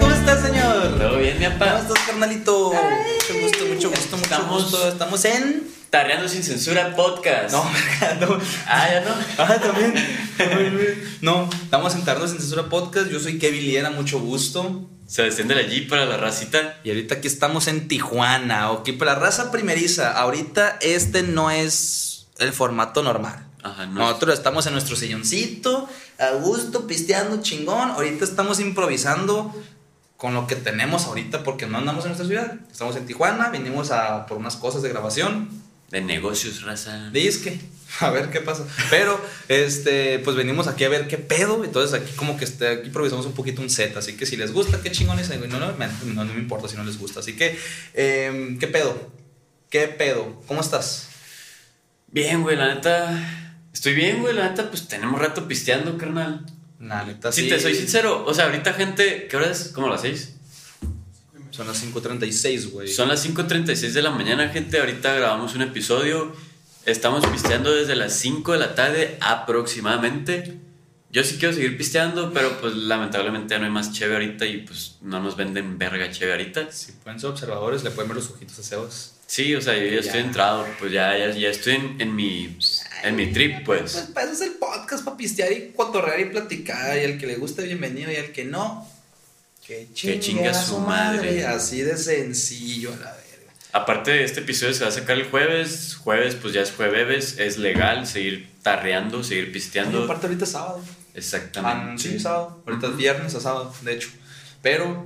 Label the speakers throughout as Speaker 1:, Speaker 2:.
Speaker 1: ¿Cómo estás, señor?
Speaker 2: ¿Todo bien, mi
Speaker 1: ¿Cómo
Speaker 2: papá?
Speaker 1: estás, carnalito? Mucho gusto, mucho gusto, mucho
Speaker 2: Estamos-
Speaker 1: gusto. Estamos en.
Speaker 2: Tarreando sin censura podcast.
Speaker 1: No, no.
Speaker 2: Ah, ya no.
Speaker 1: Ah, también. No, estamos en Tarnos en Censura Podcast. Yo soy Kevin Liera, mucho gusto.
Speaker 2: Se desciende G para la racita.
Speaker 1: Y ahorita aquí estamos en Tijuana, ok. Para la raza primeriza, ahorita este no es el formato normal.
Speaker 2: Ajá, no.
Speaker 1: Nosotros estamos en nuestro silloncito, a gusto, pisteando chingón. Ahorita estamos improvisando con lo que tenemos ahorita porque no andamos en nuestra ciudad. Estamos en Tijuana, vinimos a por unas cosas de grabación.
Speaker 2: De negocios, raza.
Speaker 1: Disque, a ver qué pasa. Pero, este, pues venimos aquí a ver qué pedo. Entonces aquí como que este, aquí improvisamos un poquito un set. Así que si les gusta, qué chingón es. No, no, no, no me importa si no les gusta. Así que, em, ¿qué pedo? ¿Qué pedo? ¿Cómo estás?
Speaker 2: Bien, güey, la neta. Estoy bien, güey, la neta, pues tenemos rato pisteando, carnal.
Speaker 1: La neta,
Speaker 2: Si
Speaker 1: sí.
Speaker 2: te soy sincero, o sea, ahorita, gente, ¿qué hora es? ¿Cómo las 6?
Speaker 1: Son las 5.36, güey.
Speaker 2: Son las 5.36 de la mañana, gente. Ahorita grabamos un episodio. Estamos pisteando desde las 5 de la tarde aproximadamente. Yo sí quiero seguir pisteando, pero pues lamentablemente ya no hay más cheve ahorita y pues no nos venden verga cheve ahorita.
Speaker 1: Si pueden ser observadores, le pueden ver los ojitos a Sebas.
Speaker 2: Sí, o sea, yo ya
Speaker 1: Ya.
Speaker 2: estoy entrado, pues ya, ya, ya estoy en, en mi, en mi trip, pues.
Speaker 1: Pues para eso es el podcast, para pistear y cotorrear y platicar. Y al que le guste, bienvenido. Y al que no, que chingue,
Speaker 2: chingue
Speaker 1: a su madre.
Speaker 2: madre.
Speaker 1: Así de sencillo, a la verga.
Speaker 2: Aparte de este episodio se va a sacar el jueves, jueves pues ya es jueves, es legal seguir tarreando, seguir
Speaker 1: Y
Speaker 2: pisteando.
Speaker 1: aparte ahorita es sábado.
Speaker 2: Exactamente.
Speaker 1: Ah, sí, sábado. Ahorita es viernes a sábado, de hecho. Pero,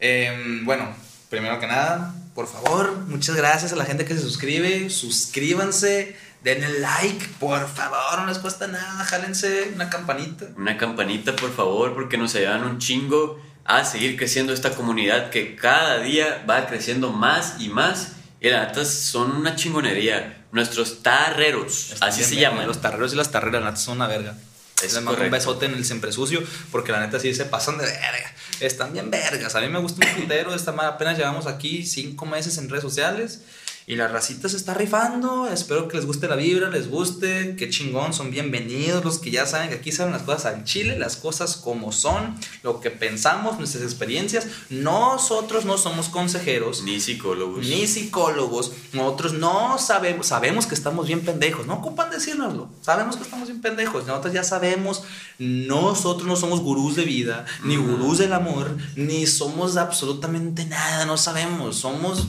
Speaker 1: em, bueno, primero que nada, por favor, muchas gracias a la gente que se suscribe. Suscríbanse, denle like, por favor, no les cuesta nada. Jálense una campanita.
Speaker 2: Una campanita, por favor, porque nos ayudan un chingo a seguir creciendo esta comunidad que cada día va creciendo más y más. Y la neta son una chingonería. Nuestros tarreros, así se llaman.
Speaker 1: Los tarreros y las tarreras, la neta, son una verga.
Speaker 2: Es
Speaker 1: Les mando un
Speaker 2: correcto.
Speaker 1: besote en el siempre sucio, porque la neta sí se pasan de verga. Están bien vergas. A mí me gusta un putero esta. Apenas llevamos aquí cinco meses en redes sociales. Y la racita se está rifando. Espero que les guste la vibra, les guste. Qué chingón, son bienvenidos. Los que ya saben que aquí saben las cosas al chile, las cosas como son, lo que pensamos, nuestras experiencias. Nosotros no somos consejeros.
Speaker 2: Ni psicólogos.
Speaker 1: Ni psicólogos, nosotros no sabemos, sabemos que estamos bien pendejos, no ocupan decírnoslo, sabemos que estamos bien pendejos, nosotros ya sabemos, nosotros no somos gurús de vida, ni gurús del amor, ni somos absolutamente nada, no sabemos, somos,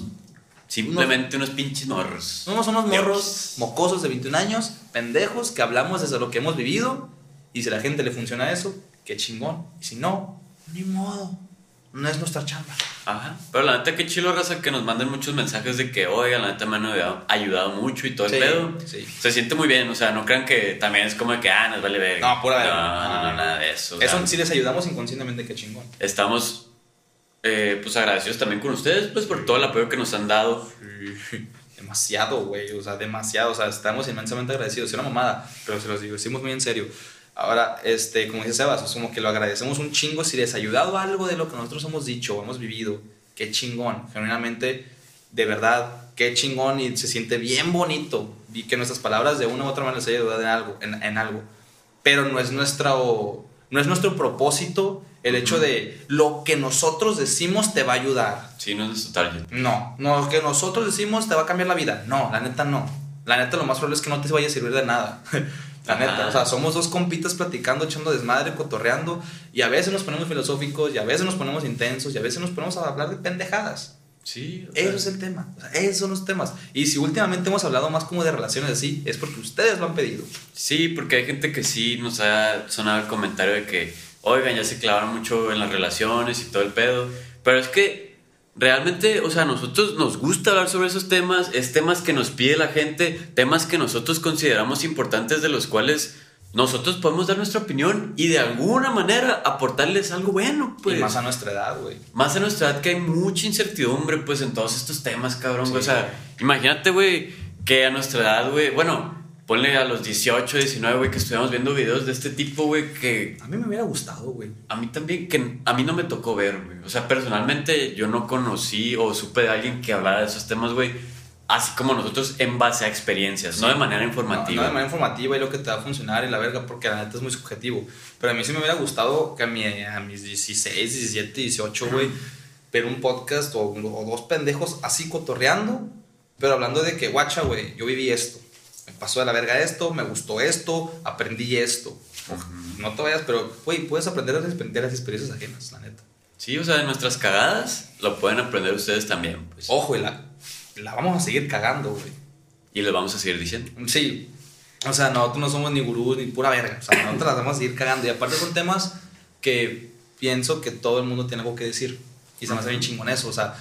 Speaker 2: Simplemente unos pinches morros.
Speaker 1: somos unos morros mocosos de 21 años, pendejos, que hablamos desde lo que hemos vivido, y si a la gente le funciona eso, qué chingón, y si no, ni modo, no es nuestra chamba.
Speaker 2: Ajá. Pero la neta, qué chilo, raza, que nos manden muchos mensajes de que, oiga, la neta me han ayudado, ayudado mucho y todo
Speaker 1: Sí,
Speaker 2: el pedo.
Speaker 1: sí.
Speaker 2: Se siente muy bien, o sea, no crean que también es como que, ah, nos vale ver.
Speaker 1: No, pura verga.
Speaker 2: No, no, no, nada de eso. o
Speaker 1: Eso
Speaker 2: sea,
Speaker 1: si les ayudamos inconscientemente, qué chingón.
Speaker 2: Estamos, eh, pues, agradecidos también con ustedes, pues, por todo el apoyo que nos han dado.
Speaker 1: Demasiado, güey, o sea, demasiado, o sea, estamos inmensamente agradecidos. Es una mamada, pero se los digo, decimos muy en serio. Ahora, este, como dice Sebas, es como que lo agradecemos un chingo si les ha ayudado algo de lo que nosotros hemos dicho o hemos vivido. Qué chingón, genuinamente, de verdad, qué chingón y se siente bien bonito y que nuestras palabras de una u otra manera les haya ayudado en algo, en, en algo. Pero no es, nuestro, no es nuestro propósito el hecho de lo que nosotros decimos te va a ayudar.
Speaker 2: Sí, no es nuestro target.
Speaker 1: No, no, lo que nosotros decimos te va a cambiar la vida. No, la neta no. La neta lo más probable es que no te vaya a servir de nada. la
Speaker 2: Ajá.
Speaker 1: neta, o sea, somos dos compitas platicando, echando desmadre, cotorreando, y a veces nos ponemos filosóficos, y a veces nos ponemos intensos, y a veces nos ponemos a hablar de pendejadas.
Speaker 2: Sí, o sea,
Speaker 1: Eso es el tema, o sea, esos son los temas. Y si últimamente hemos hablado más como de relaciones así, es porque ustedes lo han pedido.
Speaker 2: Sí, porque hay gente que sí nos ha sonado el comentario de que, oigan, ya se clavaron mucho en las relaciones y todo el pedo. Pero es que realmente, o sea, a nosotros nos gusta hablar sobre esos temas, es temas que nos pide la gente, temas que nosotros consideramos importantes de los cuales nosotros podemos dar nuestra opinión y de alguna manera aportarles algo bueno, pues.
Speaker 1: y más a nuestra edad, güey.
Speaker 2: Más a nuestra edad que hay mucha incertidumbre, pues, en todos estos temas, cabrón.
Speaker 1: Sí.
Speaker 2: O sea, imagínate, güey, que a nuestra edad, güey, bueno, ponle a los 18, 19, güey, que estuviéramos viendo videos de este tipo, güey, que
Speaker 1: A mí me hubiera gustado, güey.
Speaker 2: a mí también, que a mí no me tocó ver, güey. O sea, personalmente yo no conocí o supe de alguien que hablara de esos temas, güey, así como nosotros en base a experiencias, no de manera informativa.
Speaker 1: No, no de manera informativa y lo que te va a funcionar y la verga, porque la neta es muy subjetivo. Pero a mí sí me hubiera gustado que a, mi, a mis 16, 17, 18, güey, ver un podcast o, o dos pendejos así cotorreando, pero hablando de que, guacha, güey, yo viví esto. Me pasó de la verga esto, me gustó esto, aprendí esto. No te vayas, pero, güey, puedes aprender a de las experiencias ajenas, la neta.
Speaker 2: Sí, o sea, de nuestras cagadas lo pueden aprender ustedes también. Pues.
Speaker 1: Ojo, y la, la vamos a seguir cagando, güey.
Speaker 2: Y lo vamos a seguir diciendo.
Speaker 1: Sí. O sea, nosotros no somos ni gurús ni pura verga. O sea, nosotros las vamos a seguir cagando. Y aparte son temas que pienso que todo el mundo tiene algo que decir. Y se me hace bien chingón eso. O sea,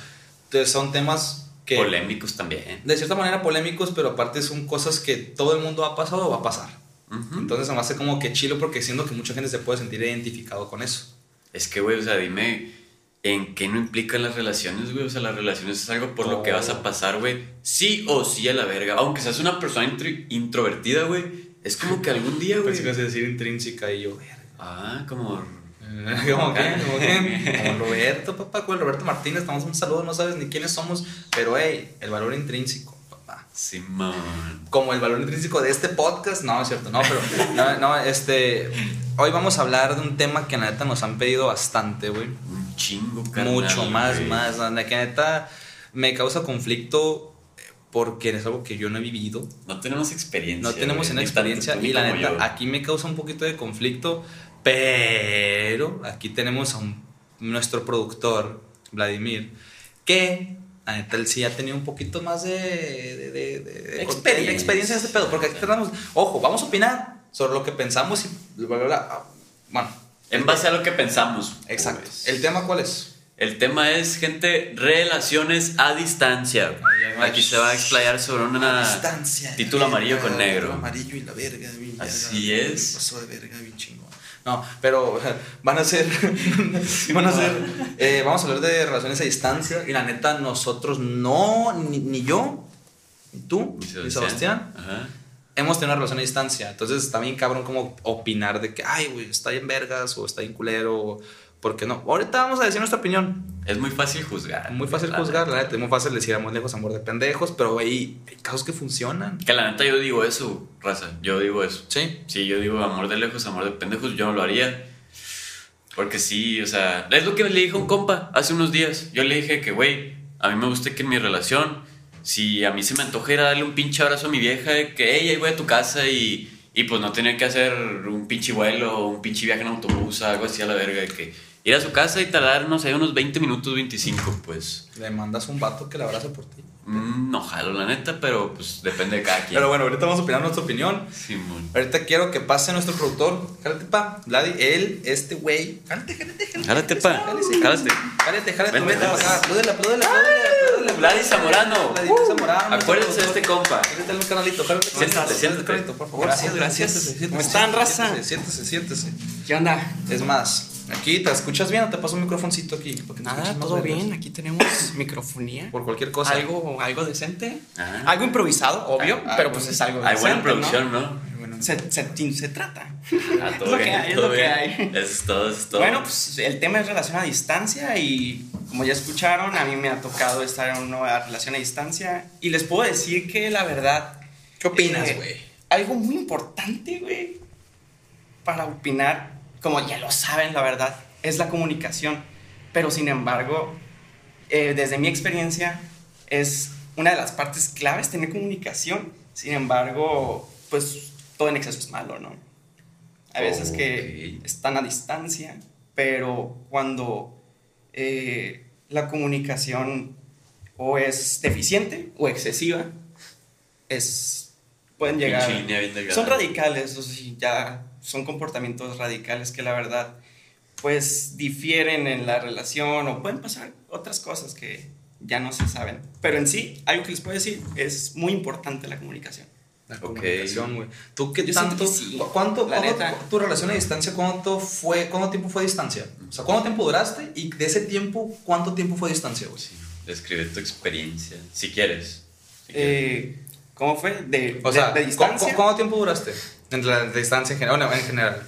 Speaker 1: son temas que...
Speaker 2: Polémicos también.
Speaker 1: De cierta manera polémicos, pero aparte son cosas que todo el mundo ha pasado o va a pasar. Entonces se me hace como que chilo porque siento que mucha gente se puede sentir identificado con eso.
Speaker 2: Es que, güey, o sea, dime, ¿en qué no implican las relaciones, güey? O sea, las relaciones es algo por lo que vas a pasar, güey. Sí o sí a la verga. Aunque seas una persona introvertida, güey, es como que algún día, güey.
Speaker 1: Pensé que decir intrínseca y yo,
Speaker 2: Ah, como
Speaker 1: ¿Cómo que? Como Roberto, papá, con Roberto Martínez, estamos un saludo, no sabes ni quiénes somos, pero hey, el valor intrínseco, papá.
Speaker 2: Simón.
Speaker 1: Como el valor intrínseco de este podcast, no, es cierto, no, pero, no, no, este, hoy vamos a hablar de un tema que la neta nos han pedido bastante, güey.
Speaker 2: Un chingo, carnal,
Speaker 1: Mucho más, más, la que neta me causa conflicto porque es algo que yo no he vivido.
Speaker 2: No tenemos experiencia.
Speaker 1: No tenemos una experiencia y la neta, aquí me causa un poquito de conflicto pero aquí tenemos a nuestro productor, Vladimir, que la neta él sí ha tenido un poquito más de, de, experiencia. experiencia en este pedo. Porque aquí tenemos, ojo, vamos a opinar sobre lo que pensamos y bla, bla, bla. Bueno.
Speaker 2: En base a lo que pensamos.
Speaker 1: Exacto. Pues. ¿El tema cuál es?
Speaker 2: El tema es, gente, relaciones a distancia. Aquí se va a explayar sobre una
Speaker 1: distancia,
Speaker 2: título amarillo con negro.
Speaker 1: Amarillo y la verga,
Speaker 2: Así es.
Speaker 1: Pasó de verga, bien chingón. No, pero van a ser. van a ser. Eh, vamos a hablar de relaciones a distancia. Y la neta, nosotros no, ni, yo, ni tú, ni Sebastián, hemos tenido una relación a distancia. Entonces está bien cabrón como opinar de que, ay, güey, está en vergas o está en culero. Porque no. Ahorita vamos a decir nuestra opinión.
Speaker 2: Es muy fácil juzgar.
Speaker 1: Muy fácil juzgar, la neta. Es muy fácil decir amor lejos, amor de pendejos. Pero, güey, hay casos que funcionan.
Speaker 2: Que la neta yo digo eso, raza. Yo digo eso.
Speaker 1: Sí.
Speaker 2: Sí, yo digo amor de lejos, amor de pendejos. Yo no lo haría. Porque sí, o sea. Es lo que le dije a un compa hace unos días. Yo le dije que, güey, a mí me gusta que en mi relación. Si a mí se me antoja ir a darle un pinche abrazo a mi vieja, que, hey, ahí voy a tu casa y. Y pues no tener que hacer un pinche vuelo un pinche viaje en autobús, algo así a la verga. Que ir a su casa y tardar, no sé, unos 20 minutos, 25, pues.
Speaker 1: Le mandas un vato que le abrace por ti.
Speaker 2: Mm, no jalo, la neta, pero pues depende de cada quien.
Speaker 1: Pero bueno, ahorita vamos a opinar nuestra opinión.
Speaker 2: Simón.
Speaker 1: Ahorita quiero que pase nuestro productor. Jálate, pa. Vladi, él, este güey. Jálate, jálate, jálate.
Speaker 2: Jálate, pa. Jálate.
Speaker 1: Jálate, jálate. Vente para acá. Aplúdele, aplúdele.
Speaker 2: Vladi Zamorano.
Speaker 1: Vladi Zamorano.
Speaker 2: Acuérdense de este compa.
Speaker 1: Jálate el canalito. Jálate.
Speaker 2: Siéntate, siéntate.
Speaker 1: Por favor.
Speaker 3: Gracias, gracias. ¿Cómo están, raza?
Speaker 1: Siéntese, siéntese.
Speaker 3: ¿Qué onda?
Speaker 1: Es más, Aquí, ¿te escuchas bien o te paso un microfoncito aquí?
Speaker 3: Nada, todo bien. Aquí tenemos microfonía.
Speaker 1: Por cualquier cosa.
Speaker 3: Algo, algo decente. Ah. Algo improvisado, obvio, ah, pero pues es algo
Speaker 2: decente. Hay buena producción, ¿no?
Speaker 3: Se, se, se, trata.
Speaker 2: Ah, todo es lo que hay, es lo que hay. Es todo, es todo.
Speaker 3: Bueno, pues el tema es relación a distancia y como ya escucharon, a mí me ha tocado estar en una relación a distancia y les puedo decir que la verdad...
Speaker 1: ¿Qué opinas, güey?
Speaker 3: algo muy importante, güey, para opinar como ya lo saben, la verdad, es la comunicación. Pero sin embargo, eh, desde mi experiencia, es una de las partes claves tener comunicación. Sin embargo, pues todo en exceso es malo, ¿no? Hay veces que están a distancia, pero cuando eh, la comunicación o es deficiente o excesiva, es, pueden llegar... Son radicales, o sea, ya son comportamientos radicales que la verdad pues difieren en la relación o pueden pasar otras cosas que ya no se saben. Pero en sí, algo que les puedo decir es muy importante la comunicación.
Speaker 1: La comunicación, güey. ¿Tú qué tanto? ¿Cuánto, tu relación a distancia, cuánto fue, cuánto tiempo fue a distancia? O sea, ¿cuánto tiempo duraste? Y de ese tiempo, ¿cuánto tiempo fue a distancia, güey? Sí.
Speaker 2: Describe tu experiencia, si quieres.
Speaker 3: Eh, ¿Cómo fue? De, o sea, de, distancia.
Speaker 1: ¿cuánto, tiempo duraste? En la distancia en general, en general.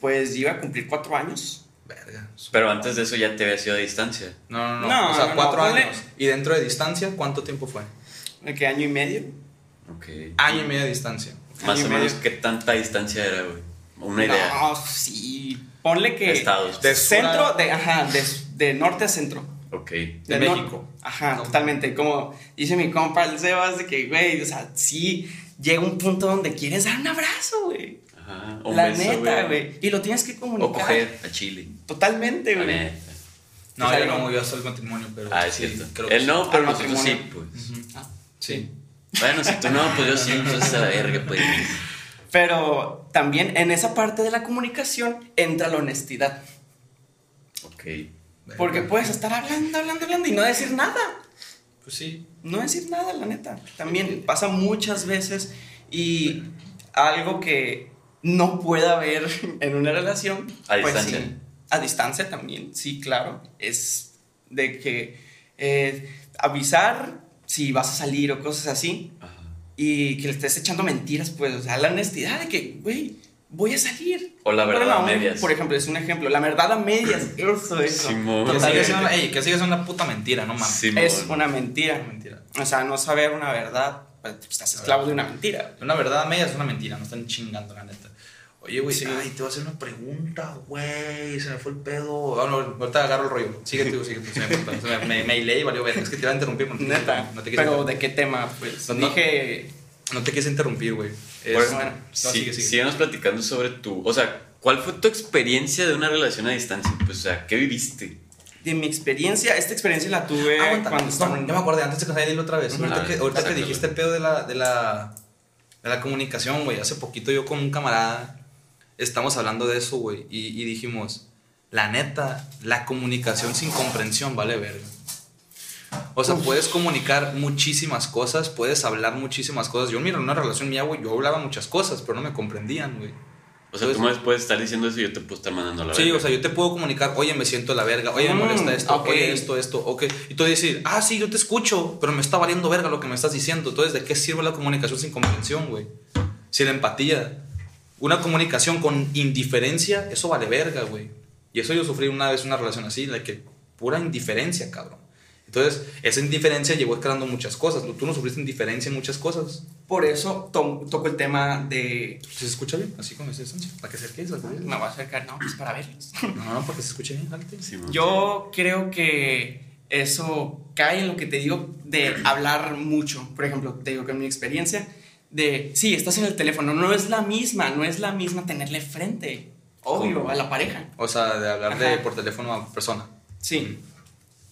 Speaker 3: Pues iba a cumplir cuatro años.
Speaker 1: Verga.
Speaker 2: Pero antes de eso ya te había sido a distancia.
Speaker 1: No, no, no. o sea, cuatro años. ¿Y dentro de distancia cuánto tiempo fue?
Speaker 3: ¿De qué año y medio?
Speaker 2: Ok.
Speaker 1: Año y medio de distancia.
Speaker 2: Más
Speaker 3: año
Speaker 2: o menos,
Speaker 3: medio.
Speaker 2: ¿qué tanta distancia era, güey? Una idea.
Speaker 3: No, sí. Ponle que.
Speaker 2: Estados.
Speaker 3: De
Speaker 1: De
Speaker 3: centro, de, ajá, de, de norte a centro.
Speaker 2: Ok.
Speaker 1: De
Speaker 3: nor-
Speaker 1: México.
Speaker 3: Ajá,
Speaker 1: No.
Speaker 3: totalmente. Como dice mi compa el Sebas, de que, güey, o sea, sí llega un punto donde quieres dar un abrazo, güey.
Speaker 2: Ajá. Un
Speaker 3: La
Speaker 2: beso,
Speaker 3: neta, güey. Y lo tienes que comunicar.
Speaker 2: O coger a Chile.
Speaker 3: Totalmente,
Speaker 2: La
Speaker 3: güey.
Speaker 2: neta.
Speaker 1: No, yo
Speaker 3: no.
Speaker 1: no, yo hasta el matrimonio, pero.
Speaker 2: Ah, es
Speaker 1: sí,
Speaker 2: cierto.
Speaker 1: creo que
Speaker 2: Él
Speaker 1: sí.
Speaker 2: no, pero
Speaker 3: Al
Speaker 2: nosotros sí, pues.
Speaker 1: Ujú.
Speaker 3: Ah,
Speaker 1: Sí.
Speaker 2: Bueno, si tú no, pues yo sí, entonces a la verga, pues.
Speaker 3: Pero también en esa parte de la comunicación entra la honestidad.
Speaker 2: Ok.
Speaker 3: Porque puedes estar hablando, hablando, hablando y no decir nada.
Speaker 1: Pues sí.
Speaker 3: No decir nada, la neta. También pasa muchas veces y algo que no puede haber en una relación.
Speaker 2: A
Speaker 3: pues
Speaker 2: distancia.
Speaker 3: sí, a distancia también, sí, claro. Es de que eh, avisar si vas a salir o cosas así
Speaker 2: Ajá.
Speaker 3: y que le estés echando mentiras, pues, o sea, la honestidad de que, güey, voy a salir.
Speaker 2: O la verdad a medias.
Speaker 3: Por ejemplo, es un ejemplo. La verdad a medias, eso, eso.
Speaker 2: Simón.
Speaker 1: Que sigue, siendo, ey, que sigue siendo una puta mentira, no mames.
Speaker 2: Simón.
Speaker 3: Es una mentira.
Speaker 1: mentira.
Speaker 3: O sea, no saber una verdad, pues estás esclavo de una mentira.
Speaker 1: Una verdad a medias es una mentira, no están chingando, la neta. Oye, güey,
Speaker 3: Sí.
Speaker 1: ay, te voy a hacer una pregunta, güey, se me fue el pedo. Ah, no, ahorita agarro el rollo. Sigue tú, sigue tú, se me me, me, y valió ver. Es que te iba a interrumpir. no
Speaker 3: Neta.
Speaker 1: No te quise
Speaker 3: Pero
Speaker 1: interrumpir.
Speaker 3: ¿de qué tema? Pues
Speaker 1: No, no.
Speaker 3: dije.
Speaker 1: No te quise interrumpir, güey. Es-
Speaker 2: Por-
Speaker 3: bueno,
Speaker 1: no,
Speaker 2: sí,
Speaker 1: sigue, sigue.
Speaker 2: síguenos platicando sobre tu. O sea, ¿cuál fue tu experiencia de una relación a distancia? Pues, o sea, ¿qué viviste?
Speaker 3: De mi experiencia, esta experiencia la tuve
Speaker 1: Aguanta,
Speaker 3: cuando
Speaker 1: no,
Speaker 3: estaba
Speaker 1: ya me acordé, antes de que salga el otra vez. Ahorita
Speaker 2: Ah,
Speaker 1: que, ahorita que dijiste el pedo de la, de la, de la comunicación, güey. Hace poquito yo con un camarada estamos hablando de eso, güey. Y, y dijimos, la neta, la comunicación sin comprensión vale verga. O sea,
Speaker 3: Uf.
Speaker 1: puedes comunicar muchísimas cosas, puedes hablar muchísimas cosas. Yo, mira, en una relación mía, güey, yo hablaba muchas cosas, pero no me comprendían, güey.
Speaker 2: O sea,
Speaker 1: Pues-
Speaker 2: tú me puedes estar diciendo eso y yo te puedo estar mandando a la
Speaker 1: Sí,
Speaker 2: verga.
Speaker 1: o sea, yo te puedo comunicar, oye, me siento la verga, oye, me
Speaker 3: Mm,
Speaker 1: molesta esto,
Speaker 3: ok.
Speaker 1: oye, esto, esto, ok. Y tú decir, ah, sí, yo te escucho, pero me está valiendo verga lo que me estás diciendo. Entonces, ¿de qué sirve la comunicación sin comprensión, güey? Sin empatía. Una comunicación con indiferencia, eso vale verga, güey. Y eso yo sufrí una vez una relación así, la que pura indiferencia, cabrón. Entonces, esa indiferencia llevó escalando muchas cosas. Tú no sufriste indiferencia en muchas cosas.
Speaker 3: Por eso to- toco el tema de.
Speaker 1: ¿Se escucha bien? Así con esa distancia. ¿Para que acerques? ¿Para que-
Speaker 3: Me voy a acercar, no, pues para verlos.
Speaker 1: No, no, para que se escuche bien, alte.
Speaker 2: Simón.
Speaker 3: Yo creo que eso cae en lo que te digo de hablar mucho. Por ejemplo, te digo que en mi experiencia, de sí, estás en el teléfono, no es la misma, no es la misma tenerle frente, obvio,
Speaker 2: ¿Cómo?
Speaker 3: a la pareja.
Speaker 1: O sea, de hablar de por teléfono a persona.
Speaker 3: Sí.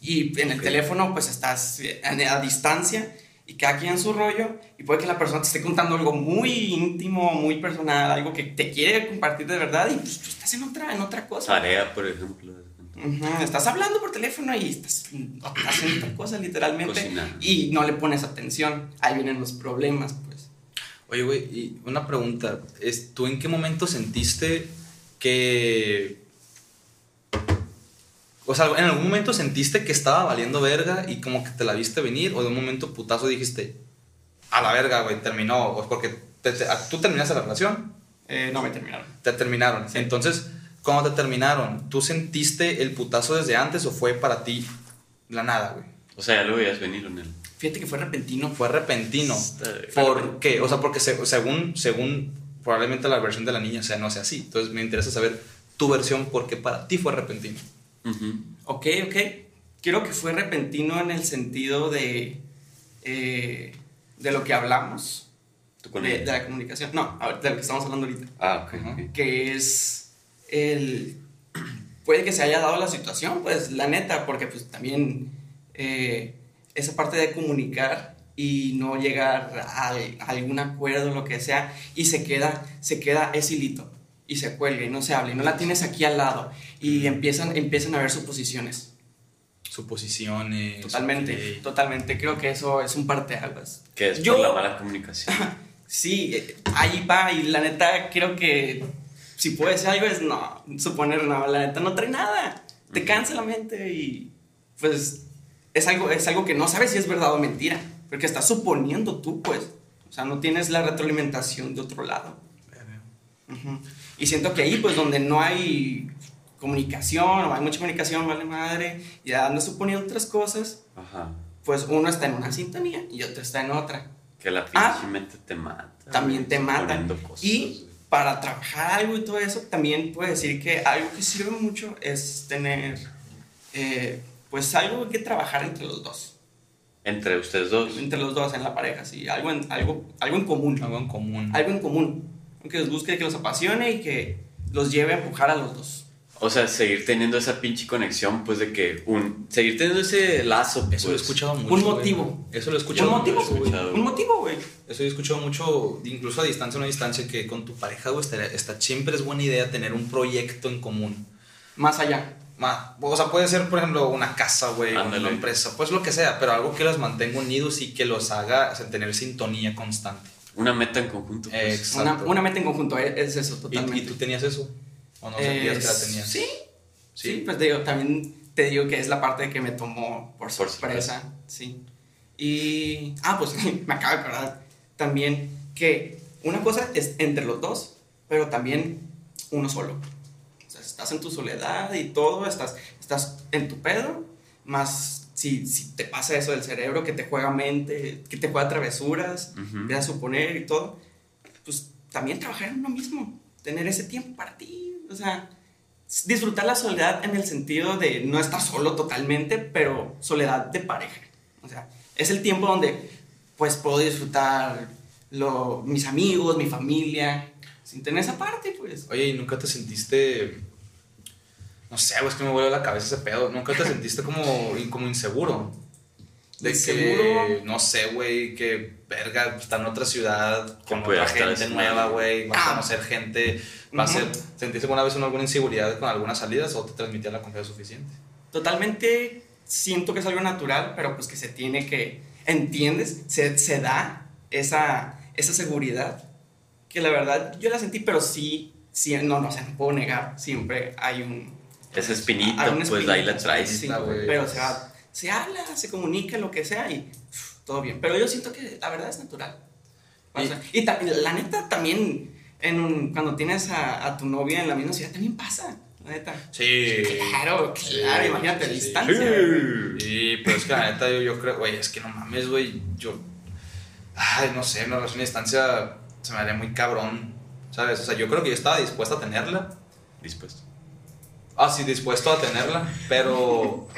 Speaker 3: Y en el
Speaker 1: Ok.
Speaker 3: teléfono, pues estás a, a distancia y cada quien en su rollo. Y puede que la persona te esté contando algo muy íntimo, muy personal, algo que te quiere compartir de verdad y pues tú estás en otra, en otra cosa.
Speaker 2: Tarea, por ejemplo.
Speaker 3: Ujú, Estás hablando por teléfono y estás haciendo otra cosa literalmente y no le pones atención. Ahí vienen los problemas, pues.
Speaker 1: Oye, güey, y una pregunta. Es, ¿Tú en qué momento sentiste que... O sea, ¿en algún momento sentiste que estaba valiendo verga y como que te la viste venir? ¿O de un momento putazo dijiste, a la verga, güey, terminó? O porque te- te- a- tú terminaste la relación,
Speaker 3: Eh, no me terminaron.
Speaker 1: te terminaron.
Speaker 3: Sí.
Speaker 1: Entonces, cuando te terminaron, ¿tú sentiste el putazo desde antes o fue para ti la nada, güey?
Speaker 2: O sea, ya lo veías venir en él.
Speaker 3: Fíjate que fue repentino.
Speaker 1: Fue repentino. ¿Por qué? O sea, porque se- según, según probablemente la versión de la niña, o sea, no sea así. Entonces me interesa saber tu versión porque para ti fue repentino.
Speaker 2: Ujú.
Speaker 3: Ok, ok. Creo que fue repentino en el sentido de, eh, de lo que hablamos,
Speaker 2: ¿Tú con
Speaker 3: de, de la comunicación. No, de lo que estamos hablando ahorita.
Speaker 2: Ah, ok.
Speaker 1: Ajá.
Speaker 2: ok.
Speaker 3: Que es el... Puede que se haya dado la situación, pues la neta, porque pues también eh, esa parte de comunicar y no llegar a, a algún acuerdo, lo que sea, y se queda, se queda ese hilito y se cuelga y no se habla y no la tienes aquí al lado y empiezan, empiezan a ver suposiciones.
Speaker 1: Suposiciones.
Speaker 3: Totalmente,
Speaker 1: ok.
Speaker 3: totalmente. Creo que eso es un parteaguas.
Speaker 2: Que es
Speaker 3: Yo-
Speaker 2: por la mala comunicación.
Speaker 3: Sí, ahí va y la neta creo que si puede ser algo es no, suponer no, la neta no trae nada. Te cansa la mente y pues es algo, es algo que no sabes si es verdad o mentira, porque estás suponiendo tú pues. O sea, no tienes la retroalimentación de otro lado. Ujú. Y siento que ahí, pues, donde no hay comunicación o hay mucha comunicación, vale madre, y andas suponiendo otras cosas,
Speaker 2: Ajá.
Speaker 3: pues uno está en una sintonía y otro está en otra.
Speaker 2: Que la
Speaker 3: Ah,
Speaker 2: mente te mata.
Speaker 3: también te mata.
Speaker 2: cosas,
Speaker 3: Y para trabajar algo y todo eso, también puedo decir que algo que sirve mucho es tener, eh, pues algo que trabajar entre los dos.
Speaker 2: Entre ustedes dos.
Speaker 3: Entre los dos en la pareja, sí. Algo en, algo, algo en común.
Speaker 1: Algo en común.
Speaker 3: Algo en común. Que los busque, que los apasione y que los lleve a empujar a los dos.
Speaker 2: O sea, seguir teniendo esa pinche conexión, pues de que un. Seguir teniendo ese lazo.
Speaker 1: Eso lo he
Speaker 2: pues.
Speaker 1: escuchado mucho.
Speaker 3: Un
Speaker 1: güey.
Speaker 3: motivo.
Speaker 1: Eso lo he escuchado
Speaker 3: Un motivo,
Speaker 1: mucho, güey.
Speaker 2: escuchado.
Speaker 3: Un motivo, güey.
Speaker 1: Eso he escuchado mucho, incluso a distancia o no distancia, que con tu pareja, güey, estaría- está, siempre es buena idea tener un proyecto en común.
Speaker 3: Más allá.
Speaker 1: Ma- O sea, puede ser, por ejemplo, una casa, güey, una
Speaker 2: Ándale.
Speaker 1: empresa, pues lo que sea, pero algo que los mantenga unidos y que los haga o sea, tener sintonía constante.
Speaker 2: Una meta en conjunto. Pues.
Speaker 1: Exacto.
Speaker 3: Una, una meta en conjunto, eh, es eso,
Speaker 1: ¿Y,
Speaker 3: totalmente.
Speaker 1: y tú tenías eso? ¿O no sentías que la tenías?
Speaker 3: Sí,
Speaker 1: Sí.
Speaker 3: sí, pues digo, también te digo que es la parte que me tomó por
Speaker 2: Por
Speaker 3: sorpresa, sí. Y, ah, pues me acabo de acordar también que una cosa es entre los dos, pero también uno solo. O sea, estás en tu soledad y todo, estás, estás en tu pedo, más si, si te pasa eso del cerebro que te juega mente, que te juega travesuras,
Speaker 2: Ujú.
Speaker 3: empieza a suponer y todo, pues también trabajar en uno mismo, tener ese tiempo para ti, o sea, disfrutar la soledad en el sentido de no estar solo totalmente, pero soledad de pareja. O sea, es el tiempo donde pues puedo disfrutar lo, mis amigos, mi familia, sin tener esa parte, pues.
Speaker 1: Oye, ¿y nunca te sentiste... No sé, güey, es que me vuelve la cabeza ese pedo. ¿Nunca te sentiste como, como inseguro? De que, no sé, güey, que verga, está en otra ciudad, con otra gente nueva, güey, va a
Speaker 3: Ah.
Speaker 1: conocer gente, va a ser, ¿sentiste alguna vez una- alguna inseguridad con algunas salidas o te transmitía la confianza suficiente?
Speaker 3: Totalmente siento que es algo natural, pero pues que se tiene que, ¿entiendes? Se, se da esa, esa seguridad, que la verdad yo la sentí, pero sí, sí no, no, o sea, no puedo negar, siempre hay un...
Speaker 2: Esa espinita,
Speaker 3: una
Speaker 2: pues ahí la
Speaker 3: espinita,
Speaker 2: traes.
Speaker 3: sí,
Speaker 1: güey.
Speaker 3: pero se, va- se habla, se comunica, lo que sea y uf, todo bien. Pero yo siento que la verdad es natural. O sea, y, ta- la neta también, en un- cuando tienes a, a tu novia en la misma ciudad, también pasa, la neta.
Speaker 1: Sí.
Speaker 3: Claro, claro,
Speaker 1: Sí,
Speaker 3: imagínate
Speaker 1: sí,
Speaker 3: distancia.
Speaker 1: sí. Sí, pero es que la neta yo, yo creo, güey, es que no mames, güey, yo, ay, no sé, una relación a distancia se me haría muy cabrón, ¿sabes? O sea, yo creo que yo estaba dispuesto a tenerla,
Speaker 2: Dispuesto.
Speaker 1: Ah, sí, dispuesto a tenerla, pero,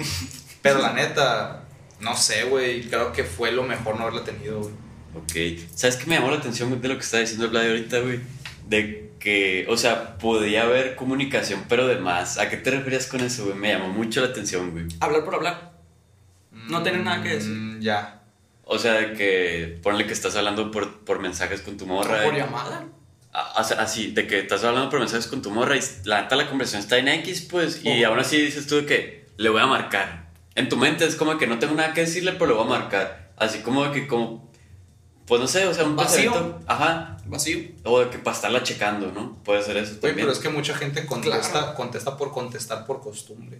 Speaker 1: pero la neta, no sé, güey, creo que fue lo mejor no haberla tenido, güey.
Speaker 2: Ok. ¿Sabes qué me llamó la atención de lo que está diciendo el Vlad ahorita, güey? De que, o sea, podía haber comunicación, pero de más. ¿A qué te referías con eso, güey? Me llamó mucho la atención, güey.
Speaker 3: Hablar por hablar. No tener nada que decir.
Speaker 1: Mm, ya.
Speaker 2: O sea, de que ponle que estás hablando por, por mensajes con tu morra.
Speaker 3: O por
Speaker 2: y-
Speaker 3: llamada.
Speaker 2: Ah, así, de que estás hablando por mensajes con tu morra y la neta la conversación está en X, pues, y
Speaker 3: Oh.
Speaker 2: aún así dices tú de que le voy a marcar. En tu mente es como que no tengo nada que decirle, pero le voy a marcar. Así como de que, como, pues no sé, o sea, un
Speaker 3: Vacío.
Speaker 2: Ajá.
Speaker 3: Vacío.
Speaker 2: O de que para estarla checando, ¿no? Puede ser eso
Speaker 1: Oye,
Speaker 2: también.
Speaker 1: pero es que mucha gente contesta,
Speaker 3: Claro.
Speaker 1: contesta por contestar por costumbre.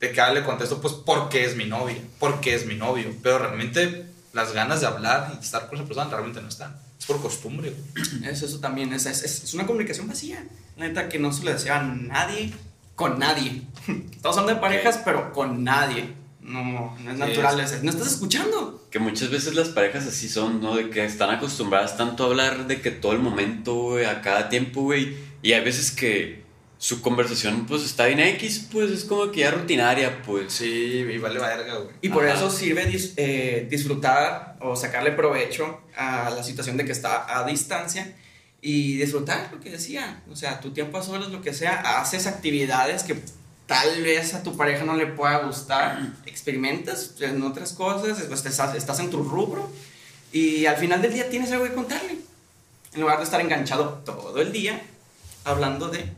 Speaker 1: De que ah, le contesto pues porque es mi novia, porque es mi novio. Pero realmente las ganas de hablar y estar con esa persona realmente no están. Es por costumbre, güey.
Speaker 3: Eso, eso también es, es, es una comunicación vacía. La neta que no se le desea a nadie con nadie. Todos son de parejas, pero con nadie. No, no es natural.
Speaker 1: es-
Speaker 3: es- No estás escuchando.
Speaker 2: Que muchas veces las parejas así son, ¿no? De que están acostumbradas tanto a hablar de que todo el momento, güey, a cada tiempo, güey. Y hay veces que su conversación, pues, está bien X, pues, es como que ya rutinaria, pues.
Speaker 1: Sí, y vale verga, güey.
Speaker 3: Y por
Speaker 2: Ajá.
Speaker 3: eso sirve dis- eh, disfrutar o sacarle provecho a la situación de que está a distancia y disfrutar lo que decía. O sea, tu tiempo a solas, lo que sea, haces actividades que tal vez a tu pareja no le pueda gustar, experimentas en otras cosas, pues, estás, estás en tu rubro y al final del día tienes algo que contarle. En lugar de estar enganchado todo el día hablando de.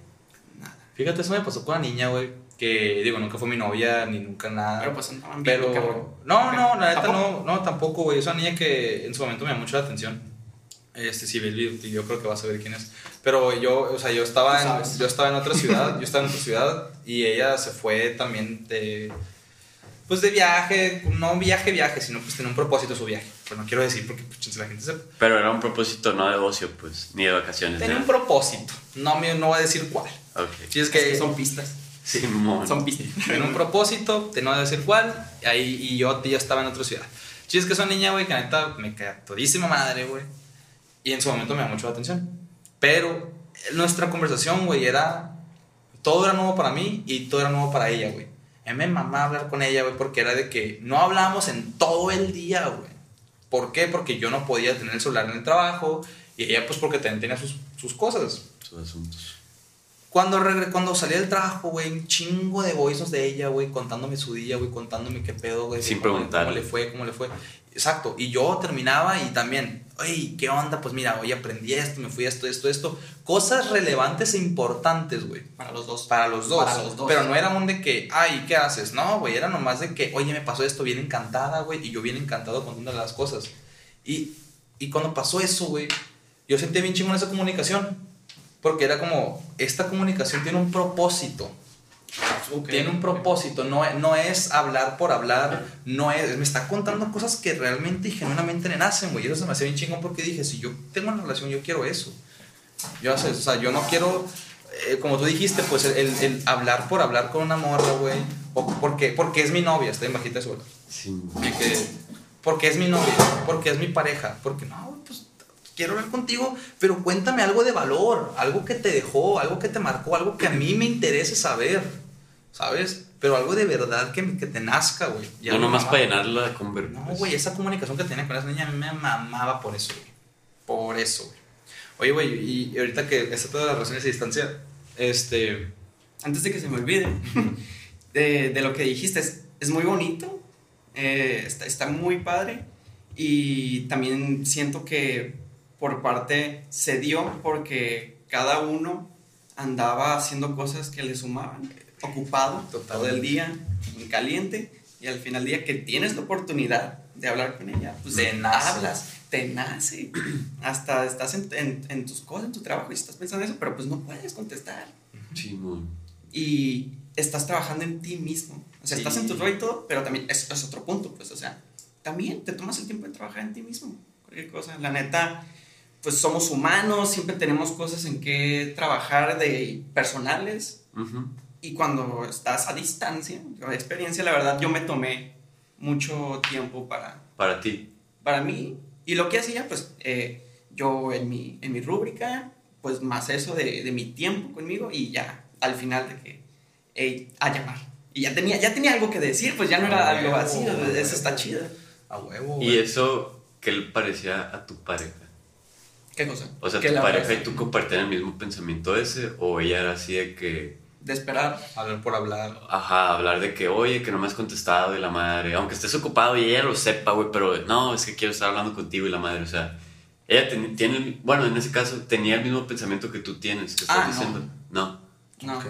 Speaker 1: Fíjate, eso me pasó con una niña, güey. Que digo, nunca fue mi novia, ni nunca nada.
Speaker 3: Pero pues andaban bien,
Speaker 1: Pero. No, no, la neta no, no, tampoco, güey. Es una niña que en su momento me llamó mucho la atención. Este, sí, ve el video, y yo creo que vas a ver quién es. Pero yo, o sea, yo estaba, en, yo estaba en otra ciudad, yo estaba en otra ciudad y ella se fue también de, pues de viaje, no viaje, viaje, sino pues tenía un propósito su viaje. Pues no quiero decir porque pues, la gente sepa.
Speaker 2: Pero era un propósito no de ocio, pues, ni de vacaciones.
Speaker 1: Tenía
Speaker 2: ¿no?
Speaker 1: un propósito, no, me, no voy a decir cuál.
Speaker 2: Ok.
Speaker 1: Si es
Speaker 3: Es que son pistas.
Speaker 2: Simón.
Speaker 3: Son pistas.
Speaker 1: tenía un propósito, te no voy a decir cuál, ahí, y yo ya estaba en otra ciudad. Sí, es que es una niña, güey, que neta me cae todísima madre, güey. Y en su momento me da mucho la atención. Pero nuestra conversación, güey, era. Todo era nuevo para mí y todo era nuevo para ella, güey. A mí me mamá hablar con ella, güey, porque era de que no hablábamos en todo el día, güey. ¿Por qué? Porque yo no podía tener el celular en el trabajo y ella, pues, porque también tenía sus, sus cosas.
Speaker 2: Sus asuntos.
Speaker 1: Cuando, regre- cuando salí del trabajo, güey, un chingo de voices de ella, güey, contándome su día, güey, contándome qué pedo, güey.
Speaker 2: Sin
Speaker 1: cómo-
Speaker 2: preguntarle.
Speaker 1: Cómo le fue, cómo le fue. Exacto. Y yo terminaba y también, oye, ¿qué onda? Pues mira, hoy aprendí esto, me fui a esto, esto, esto. Cosas relevantes e importantes, güey.
Speaker 3: Para los dos.
Speaker 1: Para los dos.
Speaker 3: Para los dos.
Speaker 1: Pero no era un de que, ay, ¿qué haces? No, güey, era nomás de que, oye, me pasó esto bien encantada, güey, y yo bien encantado contando las cosas. Y, y cuando pasó eso, güey, yo sentí bien chingón esa comunicación. Porque era como, esta comunicación tiene un propósito.
Speaker 3: Ok,
Speaker 1: Tiene un propósito, no, es- no es hablar por hablar, no es, me está contando cosas que realmente y genuinamente le nacen, güey. Y eso se me hace bien chingón porque dije, si yo tengo una relación, yo quiero eso. Yo, o sea, yo no quiero, eh, como tú dijiste, pues el, el- el hablar por hablar con una morra, güey. O porque, porque es mi novia, está en bajita de suelo.
Speaker 2: Sí.
Speaker 1: Que, porque es mi novia, porque es mi pareja, porque no, pues quiero hablar contigo, pero cuéntame algo de valor, algo que te dejó, algo que te marcó, algo que a mí me interese saber, ¿sabes? Pero algo de verdad que, que te nazca, güey.
Speaker 2: No nomás para llenarla de conver.
Speaker 1: No, güey, esa comunicación que tenía con esa niña a mí me mamaba por eso, güey. Por eso, güey. Oye, güey, y ahorita que está todas las relaciones a distancia, este...
Speaker 3: Antes de que se me olvide, de, de lo que dijiste, es, es muy bonito, eh, está, está muy padre y también siento que por parte se dio porque cada uno andaba haciendo cosas que le sumaban, ocupado todo el día, en caliente y al final del día que tienes la oportunidad de hablar con ella, pues
Speaker 1: Te
Speaker 3: hablas, te nace, hasta estás en, en- en tus cosas, en tu trabajo y estás pensando en eso, pero pues no puedes contestar
Speaker 2: Sí,
Speaker 3: y estás trabajando en ti mismo. O sea,
Speaker 1: Sí.
Speaker 3: estás en tu rol y todo, pero también es, es otro punto, pues, o sea, también te tomas el tiempo de trabajar en ti mismo. Cualquier cosa. La neta, pues somos humanos, siempre tenemos cosas en que trabajar de personales.
Speaker 2: Ujú.
Speaker 3: Y cuando estás a distancia, con experiencia, la verdad, yo me tomé mucho tiempo para,
Speaker 2: Para ti.
Speaker 3: para mí. Y lo que hacía, pues, eh, yo en mi, en mi rúbrica, pues más eso de, de mi tiempo conmigo y ya al final de que, hey, a llamar. Y ya tenía, ya tenía algo que decir, pues ya no era
Speaker 1: Ah,
Speaker 3: algo vacío,
Speaker 1: huevo.
Speaker 3: eso está chido.
Speaker 1: A huevo,
Speaker 2: Y eso, ¿qué le parecía a tu pareja?
Speaker 3: ¿Qué cosa?
Speaker 2: O sea, tu
Speaker 3: la
Speaker 2: pareja y tú compartían el mismo pensamiento ese, o ella era así de que,
Speaker 3: De esperar.
Speaker 1: Hablar por hablar.
Speaker 2: ajá, hablar de que, oye, que no me has contestado y la madre, aunque estés ocupado y ella lo sepa, güey, pero no, es que quiero estar hablando contigo y la madre, o sea, ella ten- tiene, el- bueno, en ese caso, tenía el mismo pensamiento que tú tienes, que estás
Speaker 3: Ah, no.
Speaker 2: diciendo, no.
Speaker 3: No.
Speaker 1: Ok.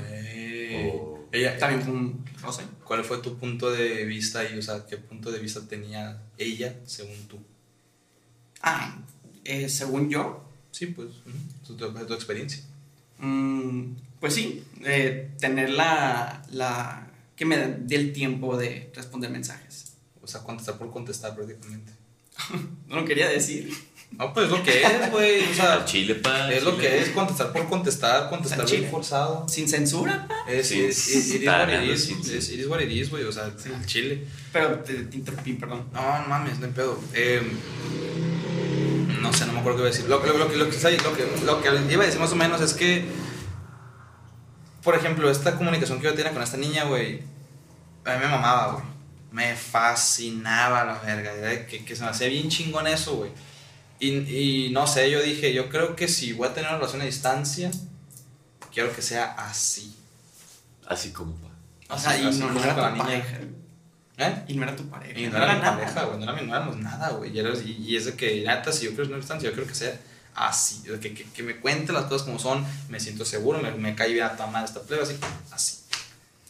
Speaker 2: O-
Speaker 1: Ella,
Speaker 3: También fue un roce.
Speaker 1: ¿Cuál fue tu punto de vista ahí? O sea, ¿qué punto de vista tenía ella según tú?
Speaker 3: Ah, eh, según yo,
Speaker 1: Sí, pues, ujú, tu, tu- tu experiencia.
Speaker 3: mm, pues sí, eh, tener la, la. que me dé el tiempo de responder mensajes.
Speaker 1: O sea, contestar por contestar prácticamente.
Speaker 3: No lo quería decir.
Speaker 1: No, pues es lo que es, güey. O sea,
Speaker 2: chile, pa.
Speaker 1: es lo
Speaker 2: chile.
Speaker 1: que es contestar por contestar, contestar bien
Speaker 3: chile.
Speaker 1: forzado.
Speaker 3: Sin censura, pa.
Speaker 1: Es,
Speaker 2: Sí,
Speaker 1: es, es, it is what it is,
Speaker 2: sí, sí.
Speaker 1: es- it is what it is, güey. O sea, al chile.
Speaker 3: Pero te, te interrumpí, perdón.
Speaker 1: No, no mames, no hay pedo. Eh, no sé, no me acuerdo qué iba a decir. Lo, que- lo, que- lo, que, lo, que, lo que iba a decir más o menos es que, por ejemplo, esta comunicación que yo tenía con esta niña, güey, a mí me mamaba, güey. Me fascinaba la verga. Que, que se me hacía bien chingón eso, güey. Y, y no sé, yo dije, yo creo que si voy a tener una relación a distancia, quiero que sea así.
Speaker 2: Así como, pa.
Speaker 3: O sea,
Speaker 1: Así-
Speaker 3: y
Speaker 1: así
Speaker 3: no, no era
Speaker 1: con la niña. ¿Eh?
Speaker 3: Y no era tu pareja.
Speaker 1: Y no era mi
Speaker 3: nada.
Speaker 1: pareja, güey, no, era mi- no éramos nada, güey. Y, era- y, y es de que, neta, si yo quiero una distancia, yo creo que sea así. Que, que, que me cuente las cosas como son, me siento seguro, me, me cae bien a tomar esta plebe, así, así.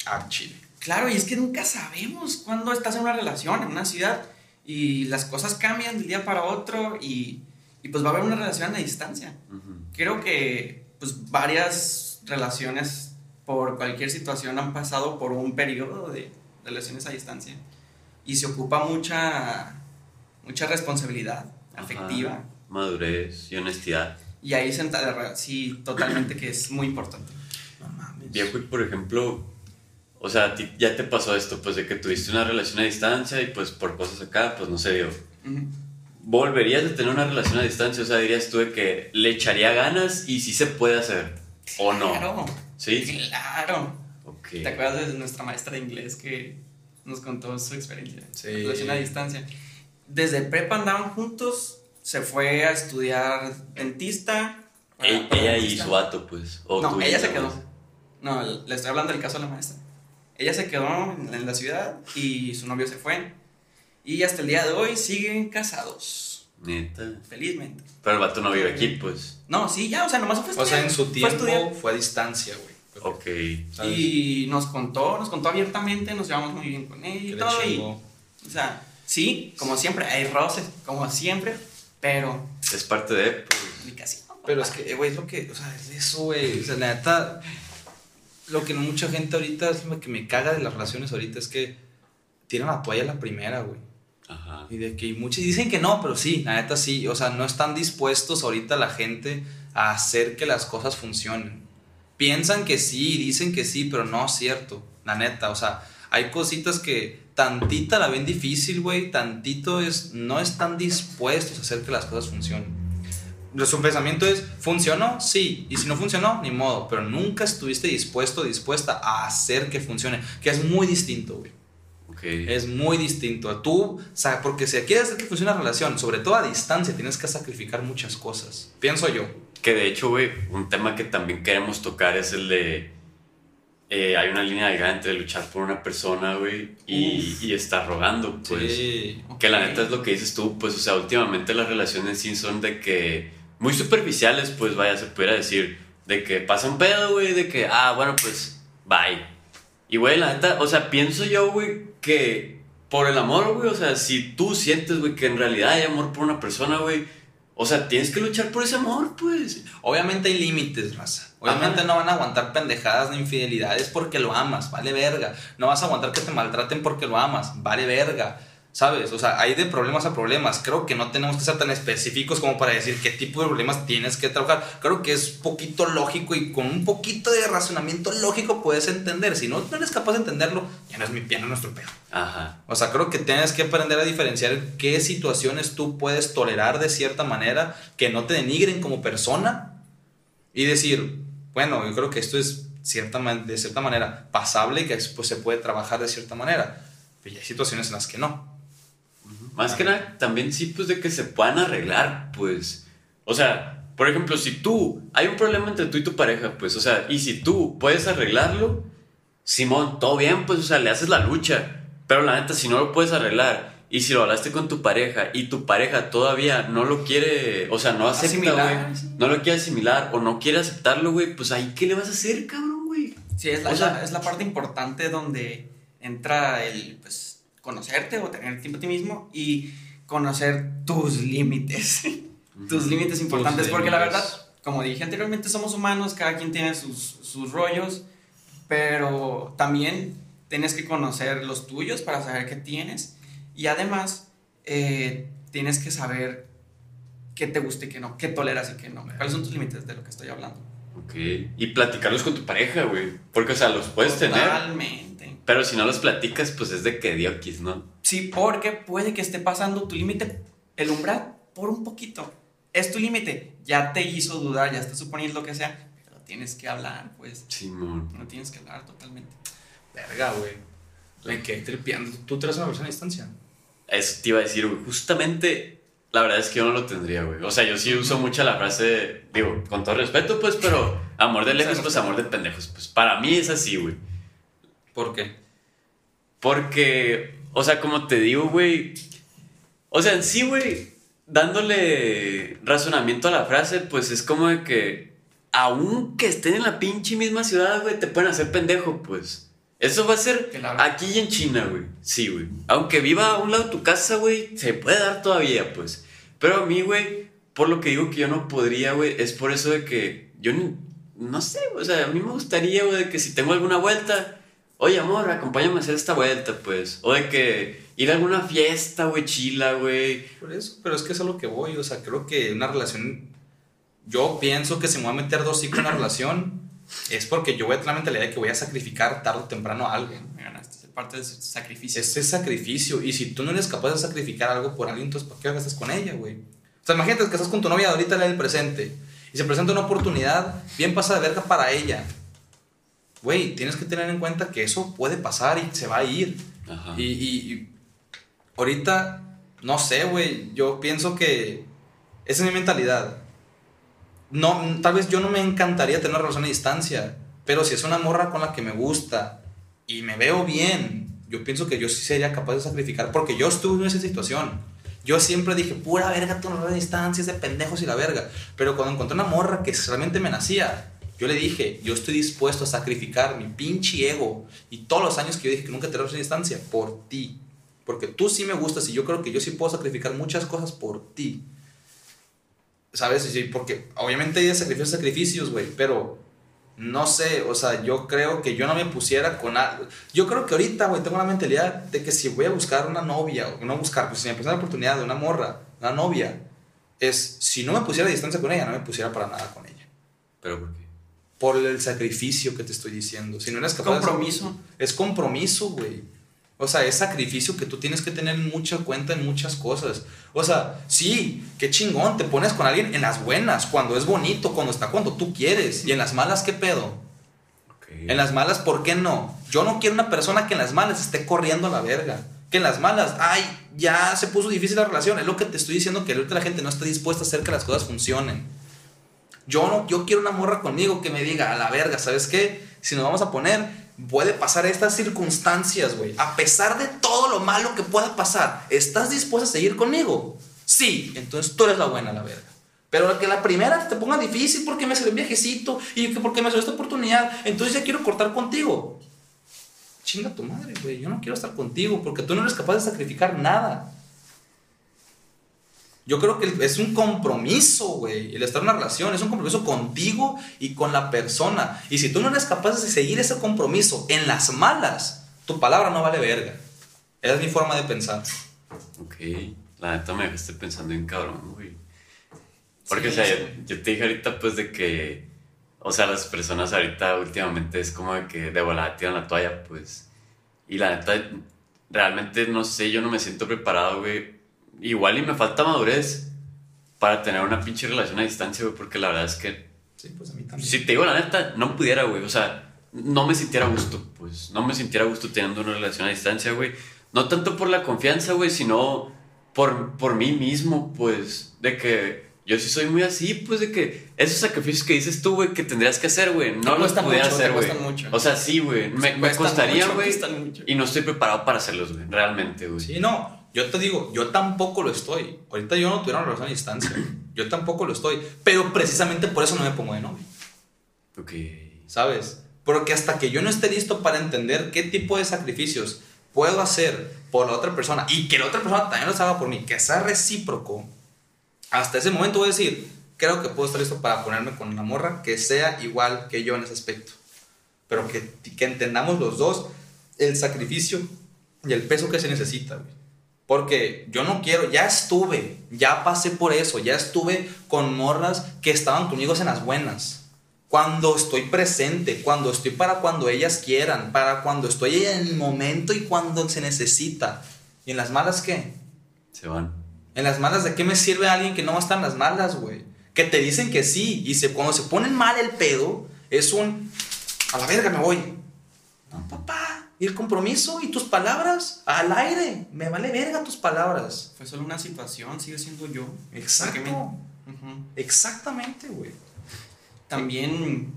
Speaker 1: A Chile.
Speaker 3: Claro, y es que nunca sabemos cuándo estás en una relación, en una ciudad, y las cosas cambian de un día para otro, y, y pues va a haber una relación a distancia.
Speaker 2: Ujú.
Speaker 3: Creo que pues varias relaciones por cualquier situación han pasado por un periodo de relaciones a distancia y se ocupa mucha mucha responsabilidad afectiva
Speaker 2: Ajá. Madurez y honestidad.
Speaker 3: y ahí senta sí totalmente que es muy importante
Speaker 1: No mames.
Speaker 2: Viejo, y por ejemplo, o sea, a ti ya te pasó esto, pues de que tuviste una relación a distancia y pues por cosas acá, pues no se dio.
Speaker 3: Ujú.
Speaker 2: ¿Volverías a tener una relación a distancia? O sea, dirías tú de que le echaría ganas y si se puede hacer, ¿o no?
Speaker 3: Claro.
Speaker 2: ¿Sí?
Speaker 3: Claro.
Speaker 2: Ok.
Speaker 3: ¿Te acuerdas de nuestra maestra de inglés que nos contó su experiencia?
Speaker 1: Sí.
Speaker 3: Relación a distancia. Desde prepa andaban juntos, se fue a estudiar dentista.
Speaker 2: E-
Speaker 3: para-
Speaker 2: ella y
Speaker 3: dentista.
Speaker 2: su vato, pues. o
Speaker 3: No,
Speaker 2: tú y
Speaker 3: ella se quedó.
Speaker 2: pues.
Speaker 3: No, le estoy hablando del caso de la maestra. Ella se quedó en la ciudad y su novio se fue. Y hasta el día de hoy siguen casados.
Speaker 2: Neta.
Speaker 3: Felizmente.
Speaker 2: Pero el vato no vive aquí, pues.
Speaker 3: No, sí, ya, o sea, nomás fue a
Speaker 1: O sea,
Speaker 3: estudiar.
Speaker 1: en su
Speaker 3: Fue a
Speaker 1: tiempo
Speaker 3: estudiar.
Speaker 1: fue a distancia, güey.
Speaker 2: Ok.
Speaker 1: ¿Sabes?
Speaker 3: Y nos contó, nos contó abiertamente, nos llevamos muy bien con
Speaker 1: Que
Speaker 3: y todo. Y, o sea, sí, como siempre, hay roces, como siempre, pero
Speaker 2: Es parte de. Pues.
Speaker 1: Pero es que, eh, güey, es lo que, o sea, es eso, güey. O sea, la neta, lo que mucha gente ahorita, es lo que me caga de las relaciones ahorita es que tiran la toalla la primera, güey.
Speaker 2: Ajá.
Speaker 1: Y de que muchos dicen que no, pero sí, la neta sí. O sea, no están dispuestos ahorita la gente a hacer que las cosas funcionen. Piensan que sí, dicen que sí, pero no es cierto. La neta, o sea, hay cositas que tantita la ven difícil, güey. Tantito es, no están dispuestos a hacer que las cosas funcionen. Su pensamiento es, ¿funcionó? Sí. Y si no funcionó, ni modo. Pero nunca estuviste dispuesto, dispuesta a hacer que funcione. Que es muy distinto, güey.
Speaker 2: Ok.
Speaker 1: Es muy distinto. Tú, o sea, porque si quieres hacer que funcione una relación, sobre todo a distancia, tienes que sacrificar muchas cosas. Pienso yo.
Speaker 2: Que de hecho, güey, un tema que también queremos tocar es el de. eh, hay una línea delgada entre luchar por una persona, güey, y, y estar rogando, pues.
Speaker 1: sí.
Speaker 2: Que la neta es lo que dices tú, pues, o sea, últimamente las relaciones sí son de que. Muy superficiales, pues, vaya, se pudiera decir. De que pasa un pedo, güey, de que, ah, bueno, pues, bye. Y, güey, la neta, o sea, pienso yo, güey, que por el amor, güey, o sea, si tú sientes, güey, que en realidad hay amor por una persona, güey, o sea, tienes que luchar por ese amor, pues.
Speaker 1: Obviamente hay límites, raza. Obviamente
Speaker 2: Ajá.
Speaker 1: no van a aguantar pendejadas ni infidelidades porque lo amas, vale verga. No vas a aguantar que te maltraten porque lo amas, vale verga. ¿Sabes? O sea, hay de problemas a problemas. Creo que no tenemos que ser tan específicos como para decir qué tipo de problemas tienes que trabajar. Creo que es poquito lógico y con un poquito de razonamiento lógico puedes entender. Si no, no eres capaz de entenderlo, ya no es mi ya no es nuestro pedo.
Speaker 2: Ajá.
Speaker 1: O sea, creo que tienes que aprender a diferenciar qué situaciones tú puedes tolerar de cierta manera que no te denigren como persona y decir, bueno, yo creo que esto es cierta, de cierta manera pasable y que pues, se puede trabajar de cierta manera. Pero hay situaciones en las que no.
Speaker 2: Más que nada, también sí, pues de que se puedan arreglar, pues. O sea, por ejemplo, si tú, hay un problema entre tú y tu pareja, pues, o sea, y si tú puedes arreglarlo, Simón, todo bien, pues, o sea, le haces la lucha. Pero la neta, si no lo puedes arreglar, y si lo hablaste con tu pareja, y tu pareja todavía no lo quiere, o sea, no acepta, güey, no lo quiere asimilar, o no quiere aceptarlo, güey, pues ahí, ¿qué le vas a hacer, cabrón, güey?
Speaker 3: Sí, es la,
Speaker 2: O sea-
Speaker 3: es la- es la parte importante donde entra el, pues, conocerte o tener tiempo a ti mismo y conocer tus límites. tus límites importantes, porque la verdad, como dije anteriormente, somos humanos, cada quien tiene sus, sus rollos, pero también tienes que conocer los tuyos para saber qué tienes y además eh, tienes que saber qué te gusta y qué no, qué toleras y qué no. ¿Cuáles son tus límites de lo que estoy hablando?
Speaker 2: Ok. Y platicarlos con tu pareja, güey. Porque, o sea, los puedes tener.
Speaker 3: Totalmente.
Speaker 2: Pero si no los platicas, pues es de que diokis, ¿no?
Speaker 3: Sí, porque puede que esté pasando tu límite, el umbral, por un poquito. Es tu límite. Ya te hizo dudar, ya estás suponiendo lo que sea, pero tienes que hablar, pues.
Speaker 2: Simón.
Speaker 3: No tienes que hablar totalmente.
Speaker 1: Verga, güey. Me quedé tripeando. ¿Tú traes una versión a distancia?
Speaker 2: Eso te iba a decir, güey. Justamente, la verdad es que yo no lo tendría, güey. O sea, yo sí uso mucho la frase, digo, con todo respeto, pues, pero amor de lejos, pues amor de pendejos. Pues para mí es así, güey.
Speaker 1: ¿Por qué?
Speaker 2: Porque, o sea, como te digo, güey. O sea, en sí, güey, dándole razonamiento a la frase, pues es como de que, aunque estén en la pinche misma ciudad, güey, te pueden hacer pendejo, pues. Eso va a ser
Speaker 3: Claro.
Speaker 2: aquí y en China, güey. Sí, güey. Aunque viva a un lado de tu casa, güey, se puede dar todavía, pues. Pero a mí, güey, por lo que digo que yo no podría, güey, es por eso de que yo ni- no sé, o sea, a mí me gustaría, güey, de que si tengo alguna vuelta, oye, amor, acompáñame a hacer esta vuelta, pues. O de que ir a alguna fiesta, güey, chila, güey.
Speaker 1: Por eso, pero es que es a lo que voy. O sea, creo que una relación. Yo pienso que si me voy a meter dos ciclos en una relación, es porque yo voy a tener la mentalidad de que voy a sacrificar tarde o temprano
Speaker 3: ganaste. Es parte del sacrificio.
Speaker 1: Ese es sacrificio. Y si tú no eres capaz de sacrificar algo por alguien, entonces ¿para qué estás con ella, güey? O sea, imagínate que estás con tu novia ahorita en el presente y se presenta una oportunidad bien pasada de verga para ella. Güey, tienes que tener en cuenta que eso puede pasar y se va a ir.
Speaker 2: Ajá.
Speaker 1: Y, y- y ahorita, no sé, güey, yo pienso que esa es mi mentalidad. No, tal vez yo no me encantaría tener una relación a distancia, pero si es una morra con la que me gusta y me veo bien, yo pienso que yo sí sería capaz de sacrificar, porque yo estuve en esa situación. Yo siempre dije, pura verga, tu relación a distancia es de pendejos y la verga. Pero cuando encontré una morra que realmente me nacía, yo le dije, yo estoy dispuesto a sacrificar mi pinche ego y todos los años que yo dije que nunca te a distancia por ti. Porque tú sí me gustas y yo creo que yo sí puedo sacrificar muchas cosas por ti. ¿Sabes? Porque obviamente hay sacrificios, sacrificios, güey, pero no sé, o sea, yo creo que yo no me pusiera con algo. Yo creo que ahorita, güey, tengo la mentalidad de que si voy a buscar una novia, o no buscar, pues si me presenta la oportunidad de una morra, una novia, es si no me pusiera a distancia con ella, no me pusiera para nada con ella.
Speaker 2: ¿Pero por qué?
Speaker 1: Por el sacrificio que te estoy diciendo. Si no eres capaz de-
Speaker 3: Compromiso.
Speaker 1: es compromiso, güey. O sea, es sacrificio que tú tienes que tener en mucha cuenta en muchas cosas. O sea, sí, qué chingón, te pones con alguien en las buenas, cuando es bonito, cuando está cuando tú quieres. Y en las malas, ¿qué pedo?
Speaker 2: Ok.
Speaker 1: En las malas, ¿por qué no? Yo no quiero una persona que en las malas esté corriendo a la verga. Que en las malas, ay, ya se puso difícil la relación. Es lo que te estoy diciendo, que ahorita la gente no está dispuesta a hacer que las cosas funcionen. Yo no, yo quiero una morra conmigo que me diga, a la verga, ¿sabes qué? Si nos vamos a poner, puede pasar estas circunstancias, güey. A pesar de todo lo malo que pueda pasar, ¿estás dispuesta a seguir conmigo? Sí, entonces tú eres la buena, la verga. Pero que la primera te ponga difícil porque me salió un viajecito y que porque me salió esta oportunidad, entonces ya quiero cortar contigo. Chinga tu madre, güey. Yo no quiero estar contigo porque tú no eres capaz de sacrificar nada. Yo creo que es un compromiso, güey. El estar en una relación es un compromiso contigo y con la persona. Y si tú no eres capaz de seguir ese compromiso en las malas, tu palabra no vale verga. Esa es mi forma de pensar.
Speaker 2: Ok. La neta me dejaste pensando en cabrón, güey. Porque,
Speaker 3: Sí,
Speaker 2: o sea, yo, yo te dije ahorita, pues, de que. O sea, las personas ahorita últimamente es como de que de volada tiran la toalla, pues. Y la neta, realmente no sé, yo no me siento preparado, güey. Igual y me falta madurez para tener una pinche relación a distancia, güey, porque la verdad es que
Speaker 1: Sí, pues a mí también.
Speaker 2: si te digo la neta, no pudiera, güey. O sea, no me sintiera a gusto, pues. No me sintiera a gusto teniendo una relación a distancia, güey. No tanto por la confianza, güey, sino por, por mí mismo, pues. De que yo sí soy muy así, pues, de que esos sacrificios que dices tú, güey, que tendrías que hacer, güey, no los pudiera
Speaker 3: mucho,
Speaker 2: hacer, güey. O sea, sí, güey. Me, me costaría, güey. Y no estoy preparado para hacerlos, güey. Realmente, güey.
Speaker 1: Sí, no. Yo te digo, yo tampoco lo estoy. Ahorita yo no tuviera una relación a distancia. Yo tampoco lo estoy. Pero precisamente por eso no me pongo de novio.
Speaker 2: Ok.
Speaker 1: ¿sabes? Porque hasta que yo no esté listo para entender qué tipo de sacrificios puedo hacer por la otra persona y que la otra persona también los haga por mí, que sea recíproco, hasta ese momento voy a decir, creo que puedo estar listo para ponerme con una morra que sea igual que yo en ese aspecto. Pero que, que entendamos los dos el sacrificio y el peso que se necesita, güey. Porque yo no quiero, ya estuve, ya pasé por eso, ya estuve con morras que estaban conmigo en las buenas. Cuando estoy presente, cuando estoy para cuando ellas quieran, para cuando estoy en el momento y cuando se necesita. ¿Y en las malas qué?
Speaker 2: Se van.
Speaker 1: En las malas, ¿de qué me sirve alguien que no va a estar en las malas, güey? Que te dicen que sí, y se, cuando se ponen mal el pedo, es un. A la verga me voy. No, papá. Y el compromiso y tus palabras al aire. Me vale verga tus palabras.
Speaker 3: Fue solo una situación, sigue siendo yo.
Speaker 1: Exacto. Exactamente, güey.
Speaker 3: También.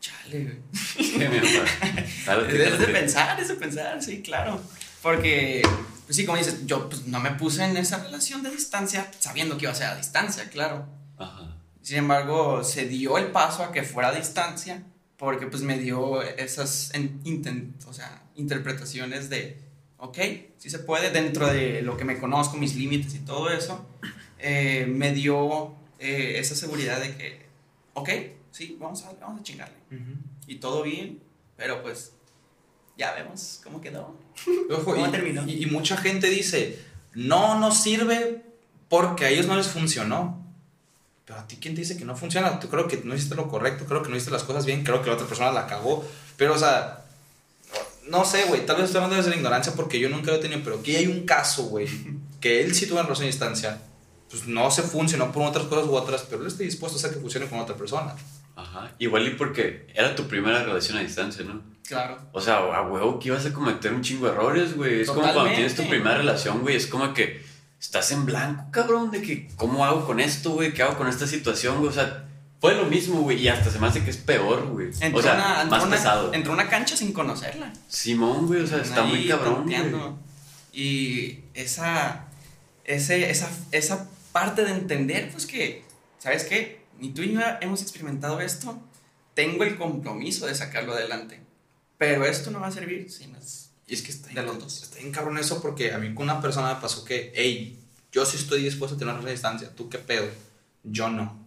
Speaker 3: Chale, güey. Es de pensar, es de pensar, sí, claro. Porque, pues sí, como dices, yo pues, no me puse en esa relación de distancia sabiendo que iba a ser a distancia, claro.
Speaker 2: Ajá.
Speaker 3: Sin embargo, se dio el paso a que fuera a distancia porque pues me dio esas en- inten- o sea, interpretaciones de, ok, sí se puede, dentro de lo que me conozco, mis límites y todo eso, eh, me dio eh, esa seguridad de que, ok, sí, vamos a, vamos a chingarle. Y todo bien, pero pues ya vemos cómo quedó.
Speaker 1: Ojo,
Speaker 3: ¿Cómo
Speaker 1: y,
Speaker 3: terminó?
Speaker 1: y- y mucha gente dice, no nos sirve porque a ellos no les funcionó. Pero a ti, ¿quién te dice que no funciona? Yo creo que no hiciste lo correcto, creo que no hiciste las cosas bien, creo que la otra persona la cagó. Pero, o sea, no sé, güey, tal vez estoy hablando desde la ignorancia porque yo nunca lo he tenido, pero aquí hay un caso, güey, que él sí tuvo en relación a distancia, pues no se funcionó por otras cosas u otras, pero él está dispuesto a hacer que funcione con otra persona.
Speaker 2: Ajá. Igual y porque era tu primera relación a distancia, ¿no?
Speaker 3: Claro.
Speaker 2: O sea, a huevo que ibas a cometer un chingo de errores, güey. Es como cuando
Speaker 3: Totalmente.
Speaker 2: tienes tu primera relación, güey. Es como que estás en blanco, cabrón, de que, ¿cómo hago con esto, güey? ¿Qué hago con esta situación, güey? O sea, fue lo mismo, güey. Y hasta se me hace que es peor, güey.
Speaker 3: Entró,
Speaker 2: O sea,
Speaker 3: una,
Speaker 2: más
Speaker 3: una-
Speaker 2: pesado.
Speaker 3: entró una cancha sin conocerla.
Speaker 2: Simón, güey, o sea, está muy cabrón, güey.
Speaker 3: Y esa, ese, esa, esa parte de entender, pues que, ¿sabes qué? Ni tú ni yo hemos experimentado esto. Tengo el compromiso de sacarlo adelante. Pero esto no va a servir si no es
Speaker 1: Y es que está
Speaker 3: de
Speaker 1: bien,
Speaker 3: los dos.
Speaker 1: está bien cabrón eso porque a mí con una persona me pasó que, hey, yo sí estoy dispuesto a tener una relación a distancia, ¿tú qué pedo? Yo no.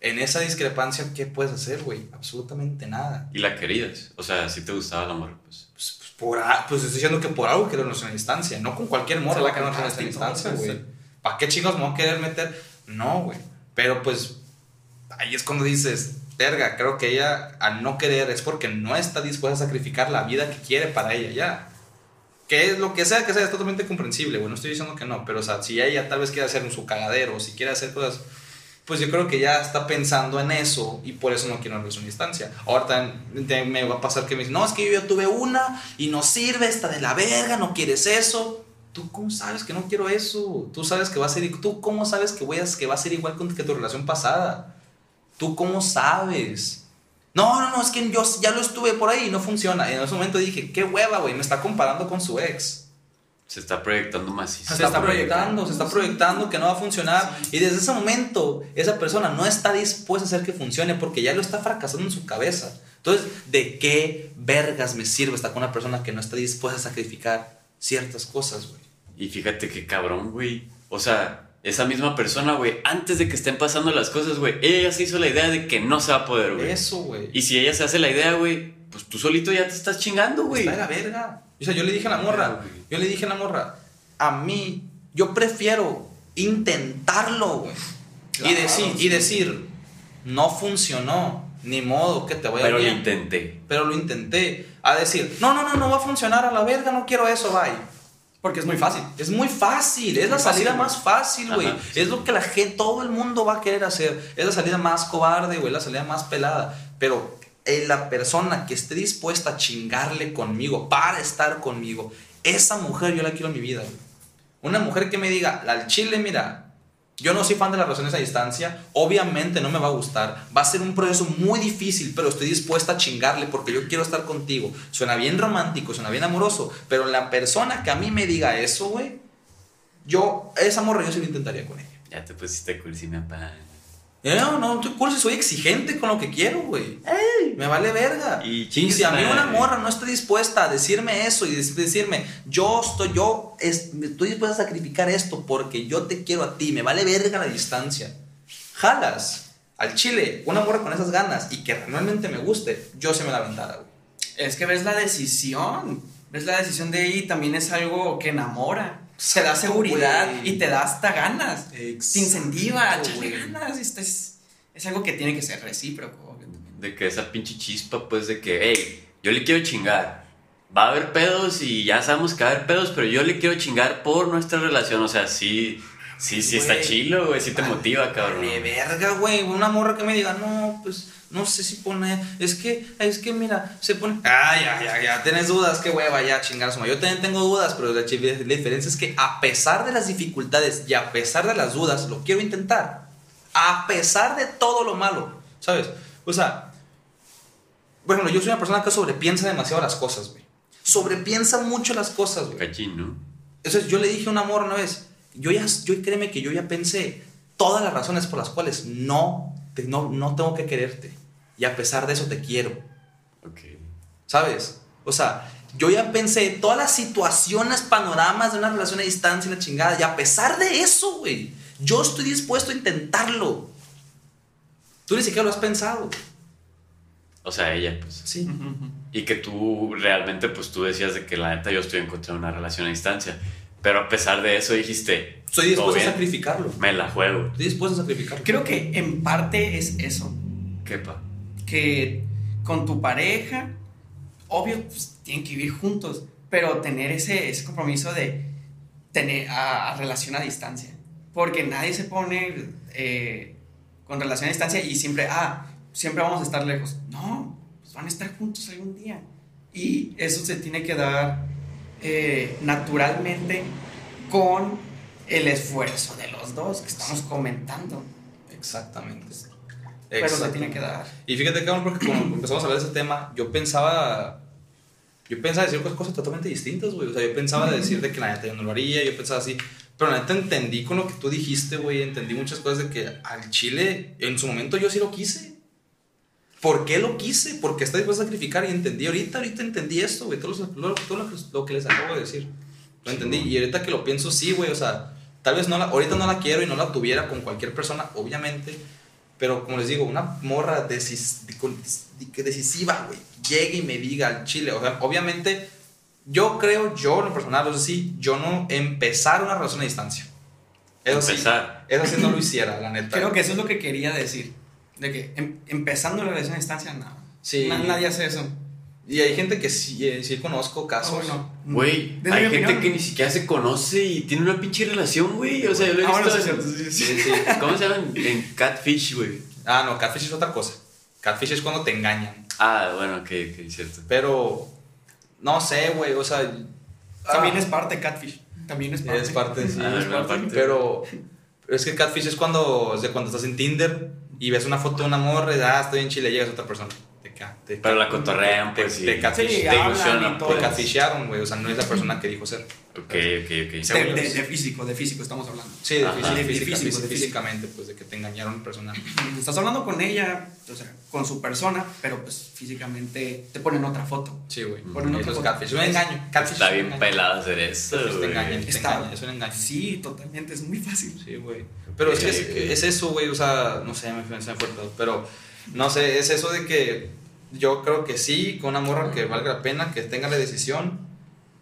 Speaker 1: En esa discrepancia, ¿qué puedes hacer, güey? Absolutamente nada.
Speaker 2: Y la querías. O sea, si te gustaba el amor, pues.
Speaker 1: Pues, pues, por, a- pues estoy diciendo que por algo quiero una relación a distancia, no con cualquier morra la
Speaker 3: la
Speaker 1: que una relación a distancia, güey. ¿Para qué chicos me voy a querer meter? No, güey. Pero pues ahí es cuando dices, verga, creo que ella al no querer es porque no está dispuesta a sacrificar la vida que quiere para ella ya. Que es lo que sea que sea, es totalmente comprensible, güey. No estoy diciendo que no, pero o sea, si ella tal vez quiere hacer un su cagadero, si quiere hacer cosas, pues yo creo que ya está pensando en eso y por eso no quiere una relación a distancia. Ahorita te- me va a pasar que me dice, no, es que yo ya tuve una y no sirve, está de la verga, no quieres eso. ¿Tú cómo sabes que no quiero eso? Tú sabes que va a ser, tú cómo sabes que, voy a, que va a ser igual que tu relación pasada. ¿Tú cómo sabes? No, no, no, es que yo ya lo estuve por ahí y no funciona. Y en ese momento dije, qué hueva, güey, me está comparando con su ex.
Speaker 2: Se está proyectando macizo.
Speaker 1: Se, está, proyectando, se está proyectando que no va a funcionar. Y desde ese momento, esa persona no está dispuesta a hacer que funcione porque ya lo está fracasando en su cabeza. Entonces, ¿de qué vergas me sirve estar con una persona que no está dispuesta a sacrificar ciertas cosas, güey?
Speaker 2: Y fíjate qué cabrón, güey. O sea, esa misma persona, güey, antes de que estén pasando las cosas, güey, ella ya se hizo la idea de que no se va a poder, güey.
Speaker 1: Eso, güey.
Speaker 2: Y si ella se hace la idea, güey, pues tú solito ya te estás chingando, güey.
Speaker 1: Está de la verga. O sea, yo le dije a la morra,
Speaker 2: güey.
Speaker 1: yo le dije a la morra, a mí, yo prefiero intentarlo, güey. y, decir, y decir, no funcionó, ni modo que te vaya
Speaker 2: Pero lo
Speaker 1: bien.
Speaker 2: intenté.
Speaker 1: Pero lo intenté. A decir, no, no, no, no va a funcionar a la verga, no quiero eso, bye.
Speaker 3: Porque es muy fácil.
Speaker 1: Es muy fácil, es la
Speaker 3: Muy
Speaker 1: salida más fácil, güey.
Speaker 2: Sí.
Speaker 1: Es lo que la gente, todo el mundo va a querer hacer. Es la salida más cobarde, güey, la salida más pelada. Pero eh, la persona que esté dispuesta a chingarle conmigo para estar conmigo, esa mujer yo la quiero en mi vida, güey. Una mujer que me diga, al chile, mira, yo no soy fan de las relaciones a distancia, obviamente no me va a gustar, va a ser un proceso muy difícil, pero estoy dispuesta a chingarle porque yo quiero estar contigo. Suena bien romántico, suena bien amoroso, pero la persona que a mí me diga eso, güey, yo, esa morra yo sí lo intentaría con ella.
Speaker 2: Ya te pusiste cursi, mi papá.
Speaker 1: No, no, estoy soy exigente con lo que quiero, güey. Me vale verga.
Speaker 2: Y
Speaker 1: Y, si a mí una morra no está dispuesta a decirme eso y dec- decirme, yo estoy, yo es- estoy dispuesta a sacrificar esto porque yo te quiero a ti, me vale verga la distancia. Jalas al chile, una morra con esas ganas y que realmente me guste, yo se me la aventara, güey.
Speaker 3: Es que ves la decisión. Ves la decisión de ahí también es algo que enamora. Te da seguridad y te da hasta ganas.
Speaker 1: Exacto,
Speaker 3: Te incentiva a echarle ganas. Esto es, es algo que tiene que ser recíproco. obviamente.
Speaker 2: De que esa pinche chispa, pues, de que, hey, yo le quiero chingar. Va a haber pedos y ya sabemos que va a haber pedos, pero yo le quiero chingar por nuestra relación. O sea, sí, sí, sí está chilo, güey. Sí te
Speaker 1: Vale,
Speaker 2: motiva, cabrón.
Speaker 1: vale verga, güey. Una morra que me diga, no, pues no sé si pone. Es que, es que mira, se pone. Ah, ya, ya, ya. Tienes dudas, qué hueva, ya, chingar. Yo también tengo dudas, pero la, la diferencia es que a pesar de las dificultades y a pesar de las dudas, lo quiero intentar. A pesar de todo lo malo, ¿sabes? O sea, por ejemplo, yo soy una persona que sobrepiensa demasiado las cosas, güey. Sobrepiensa mucho las cosas, güey.
Speaker 2: Cachín, ¿no?
Speaker 1: Entonces yo le dije a un amor una vez, yo ya, yo créeme que yo ya pensé todas las razones por las cuales no, te- no, no tengo que quererte. Y a pesar de eso te quiero,
Speaker 2: Ok.
Speaker 1: ¿sabes? O sea, yo ya pensé todas las situaciones, panoramas de una relación a distancia y la chingada. Y a pesar de eso, güey, yo estoy dispuesto a intentarlo. Tú ni siquiera lo has pensado.
Speaker 2: O sea, ella, pues.
Speaker 1: Sí.
Speaker 2: Y que tú realmente, pues tú decías de que la neta yo estoy en contra de una relación a distancia. Pero a pesar de eso dijiste,
Speaker 1: Estoy dispuesto
Speaker 2: "Todo
Speaker 1: a sacrificarlo.
Speaker 2: Me la juego.
Speaker 1: Estoy dispuesto a sacrificarlo.
Speaker 3: Creo que en parte es eso.
Speaker 2: Quepa.
Speaker 3: que con tu pareja, obvio, pues, tienen que vivir juntos, pero tener ese, ese compromiso de tener a, a relación a distancia. Porque nadie se pone eh, con relación a distancia y siempre, ah, siempre vamos a estar lejos. No, pues van a estar juntos algún día. Y eso se tiene que dar eh, naturalmente con el esfuerzo de los dos que estamos comentando.
Speaker 1: Exactamente.
Speaker 3: Pero se
Speaker 1: Exactamente.
Speaker 3: tiene que dar.
Speaker 1: Y fíjate, cabrón, porque cuando empezamos a hablar de ese tema, yo pensaba. Yo pensaba decir cosas, totalmente distintas, güey. O sea, yo pensaba decir de que la neta yo no lo haría, yo pensaba así. Pero la neta entendí con lo que tú dijiste, güey. Entendí muchas cosas de que al chile, en su momento yo sí lo quise. ¿Por qué lo quise? Porque está dispuesto a sacrificar y entendí. Ahorita, ahorita entendí esto, güey. Todo, lo, todo lo, lo que les acabo de decir. Lo entendí. Y ahorita que lo pienso, sí, güey. O sea, tal vez no la, ahorita no la quiero y no la tuviera con cualquier persona, obviamente. Pero como les digo, una morra decis- decisiva, güey, llegue y me diga al chile. O sea, obviamente, yo creo, yo en lo personal, o sea, sí, yo no empezar una relación a distancia. Eso sí,
Speaker 2: Empezar.
Speaker 1: eso sí no lo hiciera, la neta.
Speaker 3: Creo que eso es lo que quería decir. De que em- empezando la relación a distancia, no.
Speaker 1: Sí.
Speaker 3: Na- nadie hace eso.
Speaker 1: Y hay gente que sí, eh, sí conozco casos.
Speaker 3: Ah, bueno.
Speaker 2: Güey,
Speaker 3: Desde
Speaker 2: hay
Speaker 3: mi
Speaker 2: gente
Speaker 3: opinión.
Speaker 2: que ni siquiera se conoce y tiene una pinche relación, güey. O sea, yo lo he
Speaker 3: Ah, bueno,
Speaker 2: visto.
Speaker 3: sí,
Speaker 2: en-
Speaker 3: sí, sí.
Speaker 2: ¿Cómo se llama? En- Catfish, güey.
Speaker 1: Ah, no, catfish es otra cosa. Catfish es cuando te engañan.
Speaker 2: Ah, bueno, ok, ok, cierto.
Speaker 1: Pero, no sé, güey, o sea...
Speaker 3: También
Speaker 1: ah,
Speaker 3: es parte Catfish. También es parte.
Speaker 1: Es parte, sí.
Speaker 2: Ah,
Speaker 1: es parte.
Speaker 2: parte.
Speaker 1: Es que catfish es cuando, o sea, cuando estás en Tinder y ves una foto de una morra y ah, estoy en Chile, llegas a otra persona. Te, te,
Speaker 2: Pero la cotorrean,
Speaker 1: te,
Speaker 2: pues, sí.
Speaker 1: te catfish-
Speaker 3: Sí,
Speaker 1: te ilusionan, te güey, o sea, no es la persona que dijo ser.
Speaker 2: Ok, ok, ok.
Speaker 3: De, de- de físico, de físico estamos hablando.
Speaker 1: Sí, de, física-
Speaker 3: De
Speaker 1: física-
Speaker 3: físico,
Speaker 1: física-
Speaker 3: de físico.
Speaker 1: físicamente, pues, de que te engañaron personal.
Speaker 3: Estás hablando con ella, o sea, con su persona, pero pues físicamente te ponen otra foto.
Speaker 1: Sí, güey.
Speaker 3: Ponen
Speaker 1: Eso
Speaker 3: otra foto.
Speaker 1: catfish, es un engaño. Catfish
Speaker 2: Está bien
Speaker 1: engaño.
Speaker 2: pelado hacer eso,
Speaker 1: Pues te engañan. Te
Speaker 3: Está,
Speaker 1: engañan, es un engaño.
Speaker 3: Sí, totalmente, es muy fácil.
Speaker 1: Sí, güey. Pero es que es,
Speaker 2: Ok, ok.
Speaker 1: es eso, güey. O sea, no sé, me, me, fue. Pero, no sé, es eso de que yo creo que sí, con una morra que valga la pena, que tenga la decisión.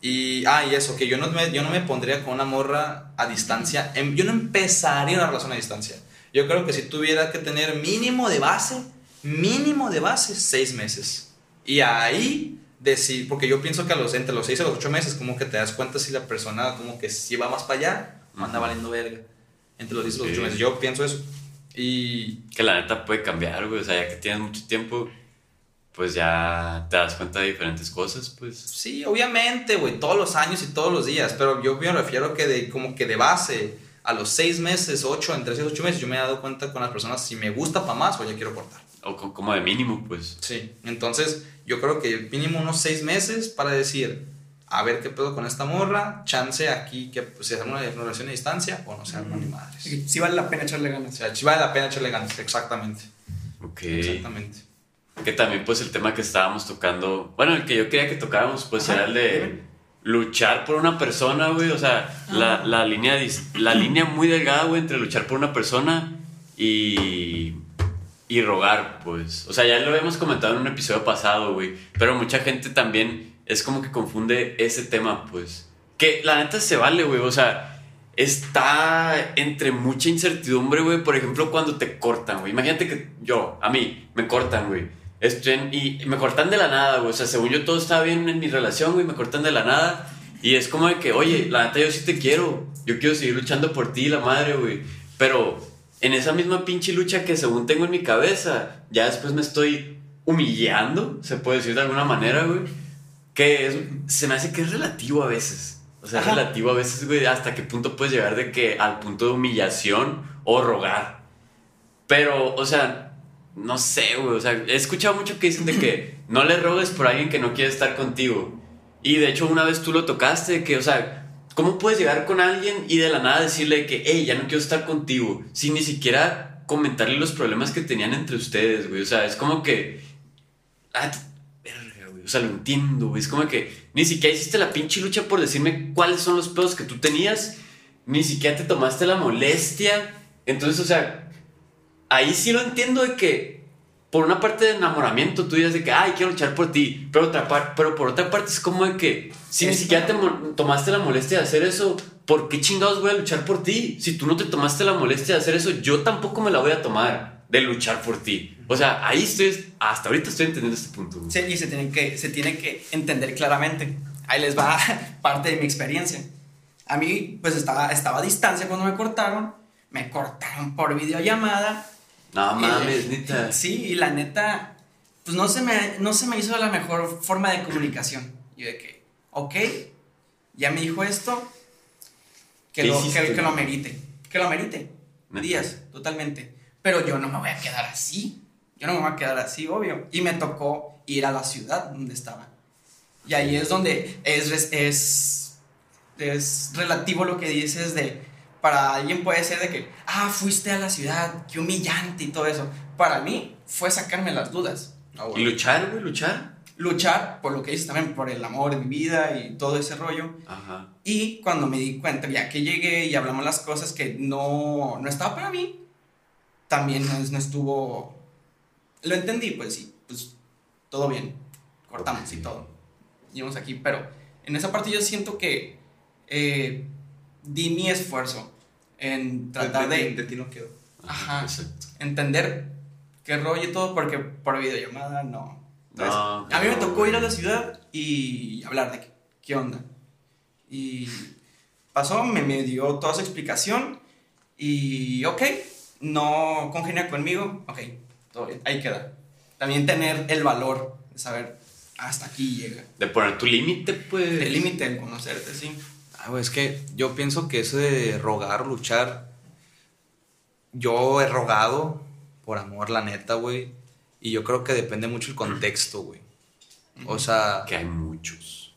Speaker 1: Y, ah, y eso, que yo no me, yo no me pondría con una morra a distancia. Em- Yo no empezaría una relación a distancia. Yo creo que si tuviera que tener mínimo de base, mínimo de base, seis meses. Y ahí decir, porque yo pienso que a los, entre los seis y los ocho meses, como que te das cuenta si la persona como que si va más para allá, o anda
Speaker 2: Ujú.
Speaker 1: valiendo verga. Entre los 10 y los
Speaker 2: Sí.
Speaker 1: 8 meses. Yo pienso eso. Y
Speaker 2: Que la neta puede cambiar, güey. O sea, ya que tienes mucho tiempo, pues ya te das cuenta de diferentes cosas, pues.
Speaker 1: sí, obviamente, güey, todos los años y todos los días. Pero yo me refiero que de como que de base, a los 6 meses, 8, entre 6 y 8 meses, yo me he dado cuenta con las personas si me gusta para más o ya quiero cortar.
Speaker 2: O co- como de mínimo, pues.
Speaker 1: Sí, entonces yo creo que mínimo unos 6 meses para decir, a ver qué pedo con esta morra, chance aquí que pues, se haga una relación a distancia o no se arma ni madres.
Speaker 3: Sí vale la pena echarle
Speaker 1: O
Speaker 3: ganas.
Speaker 1: sea, sí vale la pena echarle ganas, exactamente.
Speaker 2: Ok.
Speaker 1: Exactamente.
Speaker 2: Que también, pues, el tema que estábamos tocando. Bueno, el que yo quería que tocáramos, pues,
Speaker 3: Ajá,
Speaker 2: era el de luchar por una persona, güey. O sea, la, la línea, la línea muy delgada, güey, entre luchar por una persona y. y rogar, pues. O sea, ya lo habíamos comentado en un episodio pasado, güey. Pero mucha gente también es como que confunde ese tema, pues. Que la neta se vale, güey. O sea, está entre mucha incertidumbre, güey. Por ejemplo, cuando te cortan, güey. Imagínate que yo, a mí, me cortan, güey. Estoy en- y me cortan de la nada, güey. O sea, según yo todo estaba bien en mi relación, güey. Me cortan de la nada. Y es como de que, oye, la neta yo sí te quiero. Yo quiero seguir luchando por ti, la madre, güey. Pero en esa misma pinche lucha que según tengo en mi cabeza, ya después me estoy humillando, se puede decir de alguna manera, güey. Que es- se me hace que es relativo a veces. O sea, es relativo a veces, güey, hasta qué punto puedes llegar de que al punto de humillación o rogar. Pero, o sea, no sé, güey. O sea, he escuchado mucho que dicen de que no le rogues por alguien que no quiere estar contigo. Y de hecho, una vez tú lo tocaste, que, o sea, ¿cómo puedes llegar con alguien y de la nada decirle que, hey, ya no quiero estar contigo? Sin ni siquiera comentarle los problemas que tenían entre ustedes, güey. O sea, es como que. Ah, verga, güey. O sea, lo entiendo, güey. Es como que ni siquiera hiciste la pinche lucha por decirme cuáles son los pedos que tú tenías. Ni siquiera te tomaste la molestia. Entonces, o sea, ahí sí lo entiendo de que por una parte de enamoramiento tú dices de que, ay, quiero luchar por ti, pero, otra par- pero por otra parte es como de que, si ni siquiera te tomaste la molestia de hacer eso, ¿por qué chingados voy a luchar por ti? Si tú no te tomaste la molestia de hacer eso, yo tampoco me la voy a tomar de luchar por ti. O sea, ahí estoy, hasta ahorita estoy entendiendo este punto.
Speaker 3: Sí, y se tiene, que, se tiene que entender claramente. Ahí les va parte de mi experiencia. A mí, pues estaba, estaba a distancia cuando me cortaron. Me cortaron por videollamada.
Speaker 2: No mames,
Speaker 3: Eh,
Speaker 2: neta.
Speaker 3: Sí, y la neta, pues no se, me, no se me hizo la mejor forma de comunicación. Yo de que, ok, ya me dijo esto, que,
Speaker 2: ¿Qué
Speaker 3: lo,
Speaker 2: hiciste?
Speaker 3: que, que lo merite. Que lo merite.
Speaker 2: Neta.
Speaker 3: Días, totalmente. Pero yo no me voy a quedar así. Yo no me voy a quedar así, obvio. Y me tocó ir a la ciudad donde estaba. Y ahí es donde es, es, es relativo lo que dices de, para alguien puede ser de que, ah, fuiste a la ciudad, qué humillante y todo eso. Para mí fue sacarme las dudas.
Speaker 1: Ah,
Speaker 2: Y
Speaker 1: bueno.
Speaker 2: luchar, güey, luchar.
Speaker 3: Luchar por lo que dices también, por el amor de mi vida y todo ese rollo.
Speaker 2: Ajá.
Speaker 3: Y cuando me di cuenta, ya que llegué y hablamos las cosas que no, no estaba para mí, también no, no estuvo... Lo entendí, pues sí, pues todo bien, cortamos y todo. Llegamos aquí, pero en esa parte yo siento que eh, di mi esfuerzo en tratar
Speaker 1: de,
Speaker 3: de,
Speaker 1: de ti no quedó.
Speaker 3: Ajá.
Speaker 2: Exacto.
Speaker 3: entender qué rollo y todo, porque por videollamada no. Entonces,
Speaker 2: No,
Speaker 3: a mí me
Speaker 2: no,
Speaker 3: tocó ir a la ciudad y hablar de qué, qué onda. Y pasó, me, me dio toda su explicación y ok, no congenia conmigo, ok, todo bien, ahí queda. También tener el valor de saber hasta aquí llega.
Speaker 2: De poner tu límite, pues.
Speaker 3: El límite del conocerte, sí.
Speaker 1: Es que yo pienso que eso de rogar, luchar, yo he rogado por amor, la neta, güey. Y yo creo que depende mucho el contexto, güey. O sea,
Speaker 2: Que hay muchos.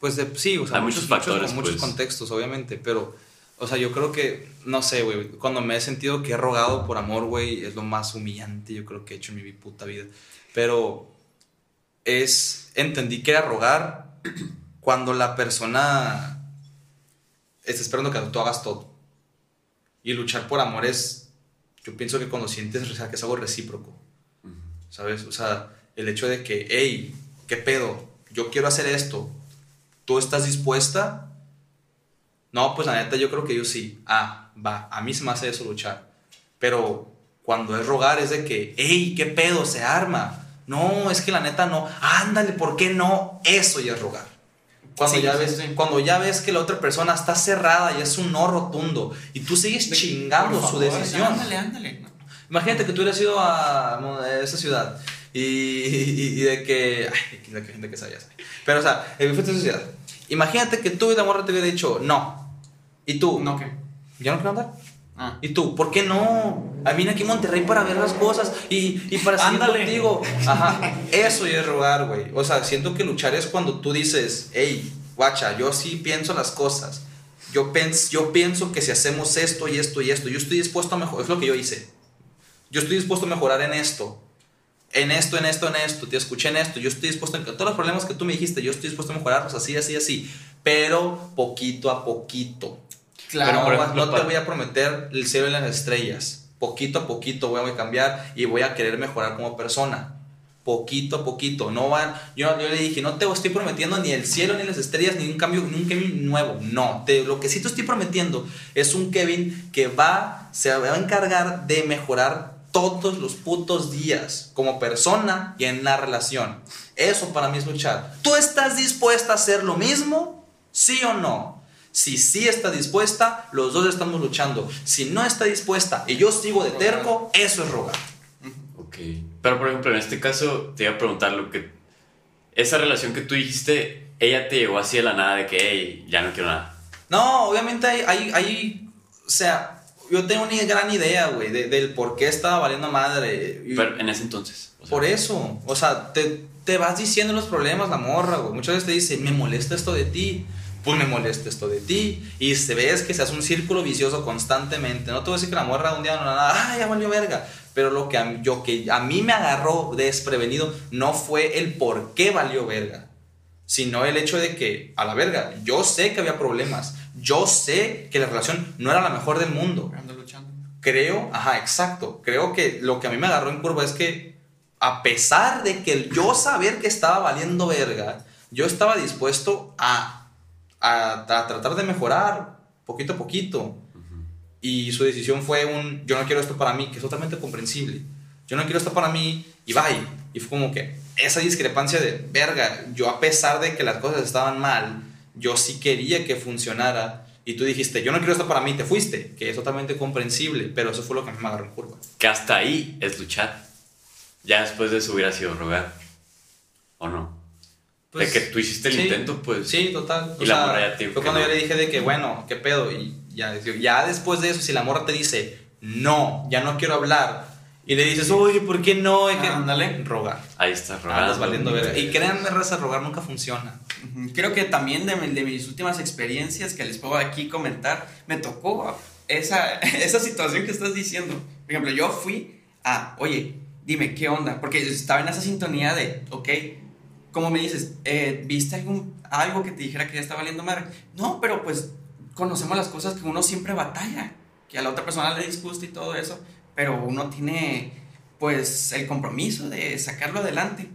Speaker 1: pues de- sí, o sea,
Speaker 2: Hay muchos factores,
Speaker 1: muchos
Speaker 2: pues.
Speaker 1: contextos, obviamente, pero, o sea, yo creo que, no sé, güey, cuando me he sentido que he rogado por amor, güey, es lo más humillante, yo creo que he hecho en mi puta vida. Pero es, entendí que era rogar cuando la persona está esperando que tú hagas todo. Y luchar por amor es, yo pienso que cuando sientes o sea, que es algo recíproco. ¿Sabes? O sea, el hecho de que, hey, ¿qué pedo? Yo quiero hacer esto. ¿Tú estás dispuesta? No, pues la neta yo creo que yo sí. Ah, va, a mí se me hace eso luchar. Pero cuando es rogar es de que, hey, ¿qué pedo? Se arma. No, es que la neta no. Ándale, ¿por qué no? Eso ya es rogar. Cuando,
Speaker 3: Sí,
Speaker 1: ya ves,
Speaker 3: sí.
Speaker 1: cuando ya ves que la otra persona está cerrada y es un no rotundo y tú sigues chingando
Speaker 3: Por
Speaker 1: su
Speaker 3: favor,
Speaker 1: decisión.
Speaker 3: Ándale, ándale.
Speaker 1: Imagínate que tú hubieras ido a, esa ciudad y, y- y de que. Ay, de que gente que sabe. Pero, o sea, eh, fuiste a esa ciudad. Imagínate que tú y la morra te hubiera dicho no. Y tú,
Speaker 3: No, ¿qué?
Speaker 1: ¿ya no quiero andar?
Speaker 3: Ah.
Speaker 1: ¿Y tú? ¿Por qué no? A vine aquí a Monterrey para ver las cosas y, y para seguir
Speaker 3: Ándale.
Speaker 1: contigo. Ajá, eso ya es rogar, güey. O sea, siento que luchar es cuando tú dices, hey, guacha, yo sí pienso las cosas. Yo, pens yo pienso que si hacemos esto y esto y esto, yo estoy dispuesto a mejorar. Es lo que yo hice. Yo estoy dispuesto a mejorar en esto. En esto, en esto, en esto. Te escuché en esto. Yo estoy dispuesto a... Todos los problemas que tú me dijiste, yo estoy dispuesto a mejorarlos así, así, así. Pero poquito a poquito.
Speaker 3: Claro.
Speaker 1: Pero no,
Speaker 2: ejemplo,
Speaker 1: no te
Speaker 2: para-
Speaker 1: voy a prometer el cielo y las estrellas. Poquito a poquito voy a cambiar y voy a querer mejorar como persona. Poquito a poquito. No van, yo, yo le dije, no te estoy prometiendo ni el cielo, ni las estrellas, ni un cambio, ni un Kevin nuevo. No, te, lo que sí te estoy prometiendo es un Kevin que va, se va a encargar de mejorar todos los putos días como persona y en la relación. Eso para mí es luchar. ¿Tú estás dispuesta a hacer lo mismo? ¿Sí o no? Si sí está dispuesta, los dos estamos luchando. Si no está dispuesta y yo sigo de terco, eso es rogar.
Speaker 2: Ok. Pero por ejemplo, en este caso, te iba a preguntar lo que. Esa relación que tú dijiste, ella te llegó así de la nada de que, hey, ya no quiero nada.
Speaker 1: No, obviamente hay, hay, hay- o sea, yo tengo una gran idea, güey, de- del por qué estaba valiendo madre. Y
Speaker 2: Pero en ese entonces. o sea,
Speaker 1: por eso, o sea, te, te vas diciendo los problemas, la morra, güey. Muchas veces te dice, me molesta esto de ti. Pues me molesta esto de ti. Y se ves que se hace un círculo vicioso constantemente. No te voy a decir que la morra un día no nada, ah, ya valió verga. Pero lo que a, mí- yo, que a mí me agarró desprevenido no fue el por qué valió verga, sino el hecho de que, a la verga, yo sé que había problemas. Yo sé que la relación no era la mejor del mundo
Speaker 3: Ando luchando.
Speaker 1: creo, ajá, exacto. Creo que lo que a mí me agarró en curva es que a pesar de que yo saber que estaba valiendo verga, yo estaba dispuesto a, a, a tratar de mejorar poquito a poquito. Y su decisión fue un, yo no quiero esto para mí, que es totalmente comprensible. Yo no quiero esto para mí y bye. Y fue como que esa discrepancia de, verga, yo a pesar de que las cosas estaban mal, yo sí quería que funcionara. Y tú dijiste, yo no quiero esto para mí, te fuiste, que es totalmente comprensible, pero eso fue lo que me agarró en curva.
Speaker 2: Que hasta ahí es luchar. Ya después de eso hubiera sido rogar. ¿O no? De que tú hiciste el
Speaker 1: Pues, sí,
Speaker 2: intento, pues.
Speaker 1: Sí, total.
Speaker 2: Y
Speaker 1: O
Speaker 2: la
Speaker 1: sea,
Speaker 2: morra ya te dijo
Speaker 1: Fue cuando
Speaker 2: no.
Speaker 1: yo le dije de que, bueno, ¿qué pedo? Y ya, ya después de eso, si la morra te dice, no, ya no quiero hablar, y le dices, oye, ¿por qué no? Es que,
Speaker 3: Ándale.
Speaker 1: rogar.
Speaker 2: Ahí está
Speaker 1: Andas
Speaker 2: rogando.
Speaker 1: valiendo verga. Y créanme, raza, rogar nunca funciona.
Speaker 3: Ujú. Creo que también de, de mis últimas experiencias que les puedo aquí comentar, me tocó esa, esa situación que estás diciendo. Por ejemplo, yo fui a, oye, dime, ¿qué onda? Porque estaba en esa sintonía de, ok, como me dices, eh, ¿viste algún, algo que te dijera que ya está valiendo madre? No, pero pues conocemos las cosas que uno siempre batalla, que a la otra persona le disgusta y todo eso, pero uno tiene pues el compromiso de sacarlo adelante.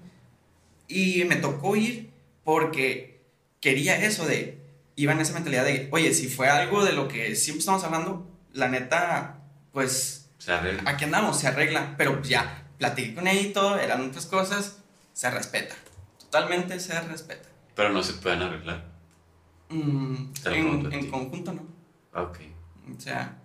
Speaker 3: Y me tocó ir porque quería eso de, iba en esa mentalidad de, oye, si fue algo de lo que siempre estamos hablando, la neta, pues
Speaker 2: sea, re-
Speaker 3: aquí andamos, se arregla, pero ya, platiqué con ella y todo, eran otras cosas, se respeta, totalmente se respeta.
Speaker 2: pero no se pueden arreglar.
Speaker 3: Mm, en, en conjunto, ¿no?
Speaker 2: Ah, Ok.
Speaker 3: O sea,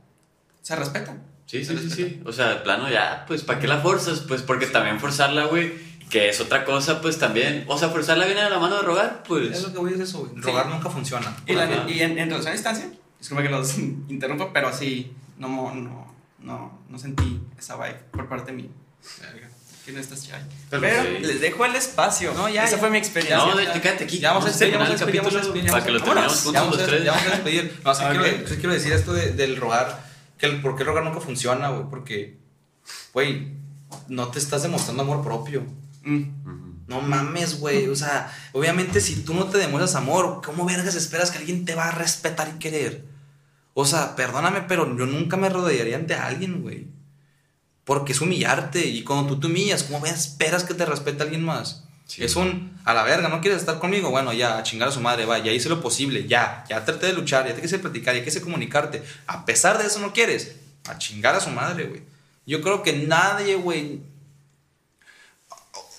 Speaker 3: se respeta.
Speaker 2: Sí,
Speaker 3: Se
Speaker 2: sí, sí,
Speaker 3: respeta.
Speaker 2: sí. O sea, de plano ya, pues, ¿para qué la forzas? Pues porque también forzarla, güey, que es otra cosa, pues también. O sea, forzarla viene de la mano de rogar,
Speaker 1: Es
Speaker 2: pues.
Speaker 1: lo que voy a decir eso, güey. Rogar nunca funciona.
Speaker 3: Y, la- y en, en relación a distancia, disculpa que los interrumpa, pero sí, no, no, no, no sentí esa vibe por parte mía. Que no estás chay.
Speaker 1: Pero
Speaker 3: Pero,
Speaker 2: sí.
Speaker 3: les dejo el espacio.
Speaker 1: No, ya,
Speaker 3: Esa
Speaker 1: ya.
Speaker 3: fue mi experiencia.
Speaker 2: No, de hecho, quédate aquí.
Speaker 1: Ya vamos a despedir,
Speaker 2: terminar
Speaker 1: vamos a
Speaker 2: el
Speaker 1: despedir, vamos a
Speaker 2: capítulo
Speaker 1: despedir,
Speaker 2: para que lo terminemos
Speaker 1: Ya
Speaker 2: juntos
Speaker 1: vamos,
Speaker 2: los
Speaker 1: a,
Speaker 2: tres.
Speaker 1: ya vamos a despedir. No, sí
Speaker 3: Ok.
Speaker 1: quiero, sí quiero decir esto de- del rogar. Que el, ¿Por qué rogar nunca funciona, güey? Porque, güey, no te estás demostrando amor propio.
Speaker 3: Mm.
Speaker 1: No mames, güey. O sea, obviamente si tú no te demuestras amor, ¿cómo vergas esperas que alguien te va a respetar y querer? O sea, perdóname, pero yo nunca me rodearía ante alguien, güey. Porque es humillarte. Y cuando tú te humillas, ¿cómo esperas que te respete alguien más?
Speaker 2: Sí.
Speaker 1: Es un, a la verga, ¿no quieres estar conmigo? Bueno, ya, a chingar a su madre, va, ya hice lo posible, ya, ya traté de luchar, ya te quise platicar, ya quise comunicarte. A pesar de eso no quieres, a chingar a su madre, güey. Yo creo que nadie, güey,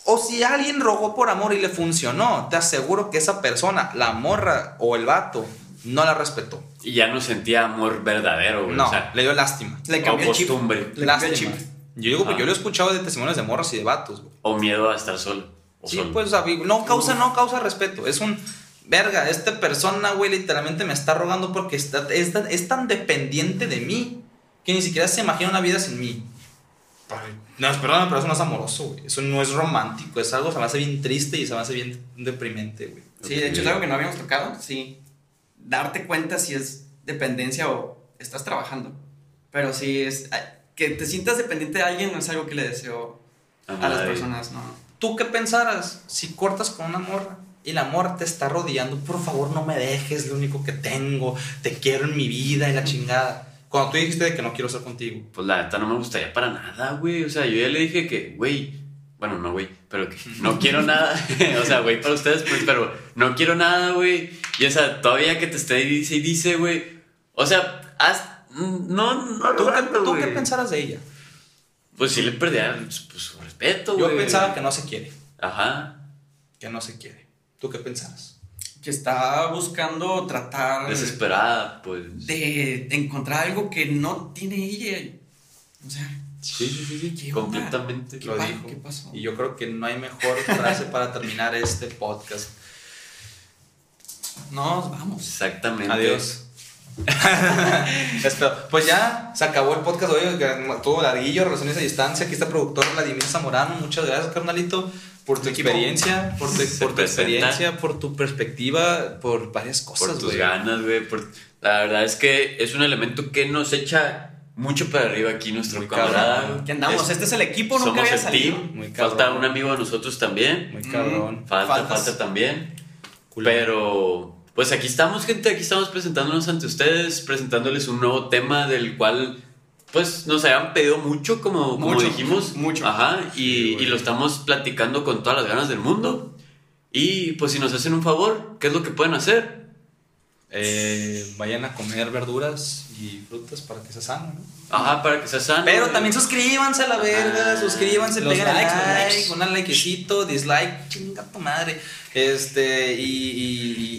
Speaker 1: o si alguien rogó por amor y le funcionó, te aseguro que esa persona, la morra o el vato, no la respetó.
Speaker 2: Y ya no sentía amor verdadero, güey.
Speaker 1: No,
Speaker 2: o sea,
Speaker 1: le dio lástima.
Speaker 3: Le
Speaker 2: o
Speaker 3: cambió el chip.
Speaker 2: costumbre.
Speaker 3: Le cambió el
Speaker 1: Lástima.
Speaker 3: chip.
Speaker 1: Yo digo, pues yo lo he escuchado de testimonios de morras y de vatos, güey.
Speaker 2: O miedo a estar solo. O
Speaker 1: Sí,
Speaker 2: solo.
Speaker 1: pues, no causa, no causa respeto. Es un, verga, esta persona, güey, literalmente me está rogando porque está, es, tan, es tan dependiente de mí que ni siquiera se imagina una vida sin mí. No, perdóname, pero eso no es amoroso, güey. Eso no es romántico. Es algo que se me hace bien triste y se me hace bien deprimente, güey.
Speaker 3: Sí, de hecho es algo que no habíamos tocado. Sí. Darte cuenta si es dependencia o estás trabajando. Pero sí es. Que te sientas dependiente de alguien no es algo que le deseo
Speaker 2: A
Speaker 3: a las personas, ¿no?
Speaker 1: ¿Tú qué pensaras si cortas con una morra y la morra te está rodeando? Por favor, no me dejes, es lo único que tengo. Te quiero en mi vida y la chingada. Cuando tú dijiste de que no quiero estar contigo.
Speaker 2: Pues la neta no me gustaría para nada, güey. O sea, yo ya le dije que, güey. Bueno, no, güey. Pero que no quiero nada. o sea, güey, para ustedes, pues, pero no quiero nada, güey. Y o sea, todavía que te esté dice y dice, güey. O sea, haz. No, no,
Speaker 1: ¿Tú, qué,
Speaker 2: rogando,
Speaker 1: tú qué pensaras de ella?
Speaker 2: Pues sí le perdía pues, su respeto,
Speaker 1: Yo
Speaker 2: güey.
Speaker 1: pensaba que no se quiere.
Speaker 2: Ajá.
Speaker 1: Que no se quiere. ¿Tú qué pensaras?
Speaker 3: Que está buscando tratar
Speaker 2: Desesperada, pues.
Speaker 3: de encontrar algo que no tiene ella. O sea,
Speaker 2: Sí, sí, sí, sí. Completamente.
Speaker 3: ¿Qué
Speaker 1: Lo
Speaker 3: pa-
Speaker 1: dijo.
Speaker 3: qué pasó?
Speaker 1: Y yo creo que no hay mejor frase para terminar este podcast.
Speaker 3: nos vamos.
Speaker 2: Exactamente.
Speaker 1: Adiós. Espero. Pues ya se acabó el podcast de hoy. Todo larguillo, relaciones a distancia. Aquí está el productor Vladimir Zamorano. Muchas gracias, carnalito, por tu experiencia, por tu, por experiencia, por tu perspectiva, por varias cosas,
Speaker 2: por tus ganas, güey. por- La verdad es que es un elemento que nos echa mucho para arriba aquí nuestro
Speaker 1: Muy
Speaker 2: camarada.
Speaker 3: ¿Qué andamos?
Speaker 2: Es-
Speaker 3: este es el equipo, nunca
Speaker 2: somos
Speaker 3: había
Speaker 2: el
Speaker 3: salido.
Speaker 2: team.
Speaker 1: Muy
Speaker 2: Falta un amigo de nosotros también.
Speaker 1: Muy cabrón.
Speaker 2: Falta,
Speaker 3: Faltas.
Speaker 2: falta también.
Speaker 1: Culo.
Speaker 2: Pero, pues aquí estamos, gente. Aquí estamos presentándonos ante ustedes, presentándoles un nuevo tema del cual pues nos habían pedido mucho, como, como dijimos.
Speaker 3: mucho.
Speaker 2: Ajá, y, y lo estamos platicando con todas las ganas del mundo. Y pues si nos hacen un favor, ¿qué es lo que pueden hacer?
Speaker 1: Eh, vayan a comer verduras y frutas para que se sano, ¿no?
Speaker 2: Ajá, para que sea sano.
Speaker 1: Pero también suscríbanse a la verga,
Speaker 2: Ah,
Speaker 1: suscríbanse,
Speaker 3: los
Speaker 1: peguen
Speaker 3: likes, los
Speaker 1: like,
Speaker 3: likes.
Speaker 1: un likecito, dislike, chinga tu madre. Este, y,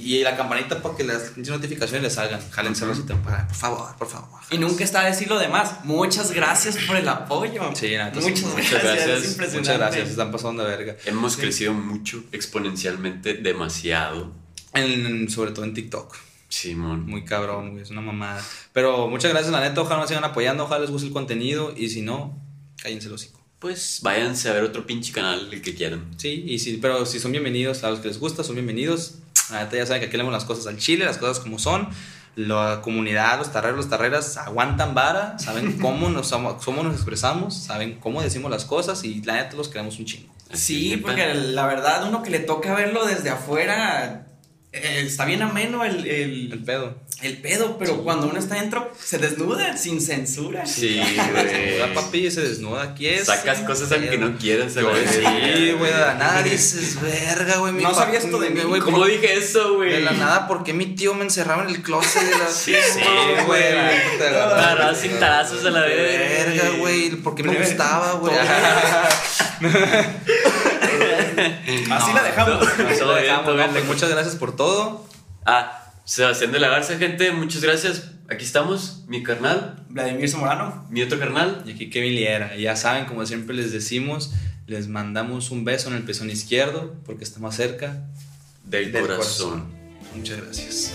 Speaker 1: y, y la campanita para que las notificaciones les salgan. Jálenselo si te por favor, por favor.
Speaker 3: Y nunca está a decir lo demás. Muchas gracias por el apoyo.
Speaker 1: Sí,
Speaker 3: muchas, gracias.
Speaker 2: Muchas gracias.
Speaker 3: es impresionante.
Speaker 1: Muchas gracias, están pasando de verga.
Speaker 2: Hemos crecido mucho, exponencialmente, demasiado.
Speaker 1: En- sobre todo en TikTok.
Speaker 2: Simón.
Speaker 1: Muy cabrón, güey, es una mamada. Pero muchas gracias, la neta. Ojalá nos sigan apoyando, ojalá les guste el contenido. Y si no, cállense el hocico.
Speaker 2: Pues váyanse a ver otro pinche canal, el que quieran.
Speaker 1: Sí, y si, pero si son bienvenidos, a los que les gusta, son bienvenidos. La neta ya saben que aquí leemos las cosas al chile, las cosas como son. La comunidad, los tarreros, los tarreras aguantan vara, saben cómo nos, cómo nos expresamos, saben cómo decimos las cosas y la neta los queremos un chingo.
Speaker 3: Sí, porque la verdad, uno que le toca verlo desde afuera, eh, está bien ameno el,
Speaker 1: El
Speaker 3: el,
Speaker 1: pedo.
Speaker 3: el pedo, pero cuando uno está dentro, se desnuda sin censura.
Speaker 2: Sí,
Speaker 1: La
Speaker 2: güey.
Speaker 1: papi se desnuda aquí es.
Speaker 2: Sacas cosas aunque no quieras.
Speaker 1: Güey. Sí, güey, de la nada dices, verga, güey.
Speaker 3: No sabías esto de mí.
Speaker 1: güey,
Speaker 2: ¿Cómo dije eso, güey?
Speaker 1: De la nada, ¿por qué mi tío me encerraba en el closet de la...
Speaker 2: Sí, sí,
Speaker 1: güey.
Speaker 2: Tarazos sin tarazos a la vez.
Speaker 1: Verga, güey. ¿Por qué me gustaba, güey?
Speaker 3: Así la dejamos.
Speaker 1: Así la dejamos. Pues muchas gracias por todo.
Speaker 2: Ah, Sebastián de la Garza, gente, muchas gracias. Aquí estamos, mi carnal,
Speaker 3: Vladimir Zamorano.
Speaker 2: mi otro carnal.
Speaker 1: Y aquí Kevin Liera. Y ya saben, como siempre les decimos, les mandamos un beso en el pezón izquierdo porque está más cerca
Speaker 2: Del,
Speaker 1: del
Speaker 2: corazón.
Speaker 1: corazón. Muchas gracias.